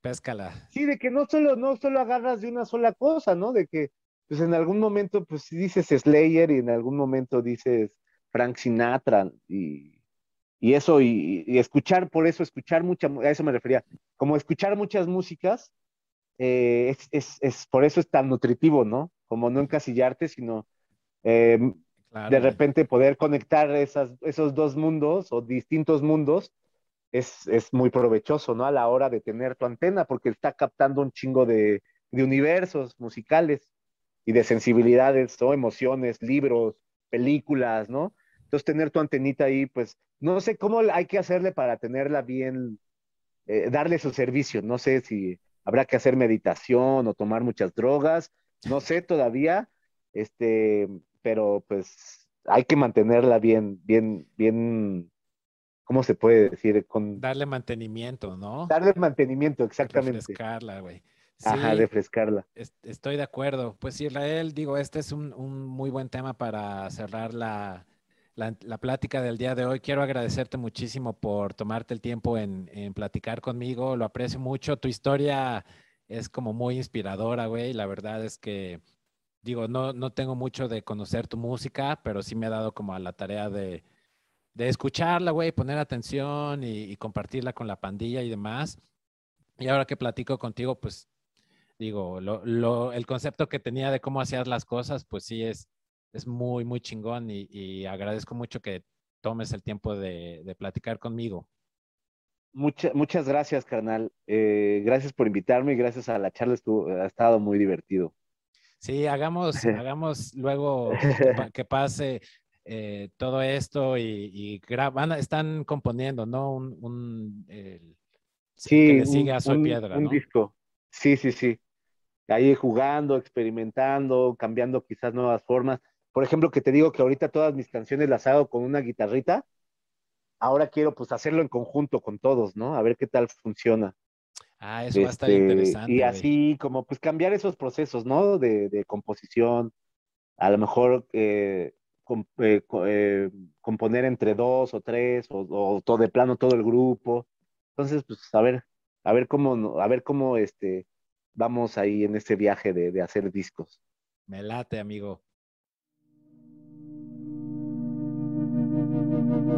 Péscala. Sí, de que no solo, no solo agarras de una sola cosa, ¿no? De que pues en algún momento pues dices Slayer y en algún momento dices Frank Sinatra y, y eso, y, escuchar, por eso, escuchar mucha, a eso me refería, como escuchar muchas músicas, eh, es, es, por eso es tan nutritivo, ¿no? Como no encasillarte, sino eh, de repente poder conectar esas, esos dos mundos o distintos mundos es, es, muy provechoso, ¿no? A la hora de tener tu antena, porque está captando un chingo de, de universos musicales y de sensibilidades o emociones, libros, películas, ¿no? Entonces, tener tu antenita ahí, pues, no sé cómo hay que hacerle para tenerla bien, eh, darle su servicio. No sé si habrá que hacer meditación o tomar muchas drogas, no sé todavía, este, pero pues hay que mantenerla bien, bien, bien, ¿cómo se puede decir? Con... Darle mantenimiento, ¿no? Darle mantenimiento, exactamente. Refrescarla, güey. Ajá, refrescarla. estoy de acuerdo. Pues Israel, digo, este es un, un muy buen tema para cerrar la, la, plática del día de hoy. Quiero agradecerte muchísimo por tomarte el tiempo en, platicar conmigo. Lo aprecio mucho. Tu historia es como muy inspiradora, güey. La verdad es que, digo, no, no tengo mucho de conocer tu música, pero sí me ha dado como a la tarea de, escucharla, güey, poner atención y, compartirla con la pandilla y demás. Y ahora que platico contigo, pues digo, el concepto que tenía de cómo hacías las cosas, pues sí es, es muy, muy chingón y, agradezco mucho que tomes el tiempo de, platicar conmigo. muchas gracias, carnal. Eh, gracias por invitarme y gracias a la charla estuvo, ha estado muy divertido. Sí, hagamos, hagamos luego que, pase eh, todo esto y, y van, están componiendo, ¿no? Un, sí, sigue a Soy Piedra. Un disco. Sí, sí, sí. Ahí jugando, experimentando, cambiando quizás nuevas formas por ejemplo, que te digo que ahorita todas mis canciones las hago con una guitarrita, ahora quiero pues hacerlo en conjunto con todos, ¿no? A ver qué tal funciona. Ah, eso va a estar este, interesante. Y así como pues cambiar esos procesos, ¿no? De, composición, a lo mejor eh, eh, eh, componer entre dos o tres o, todo de plano todo el grupo. Entonces, pues a ver, a ver cómo, a ver cómo este, vamos ahí en ese viaje de, de hacer discos. Me late, amigo.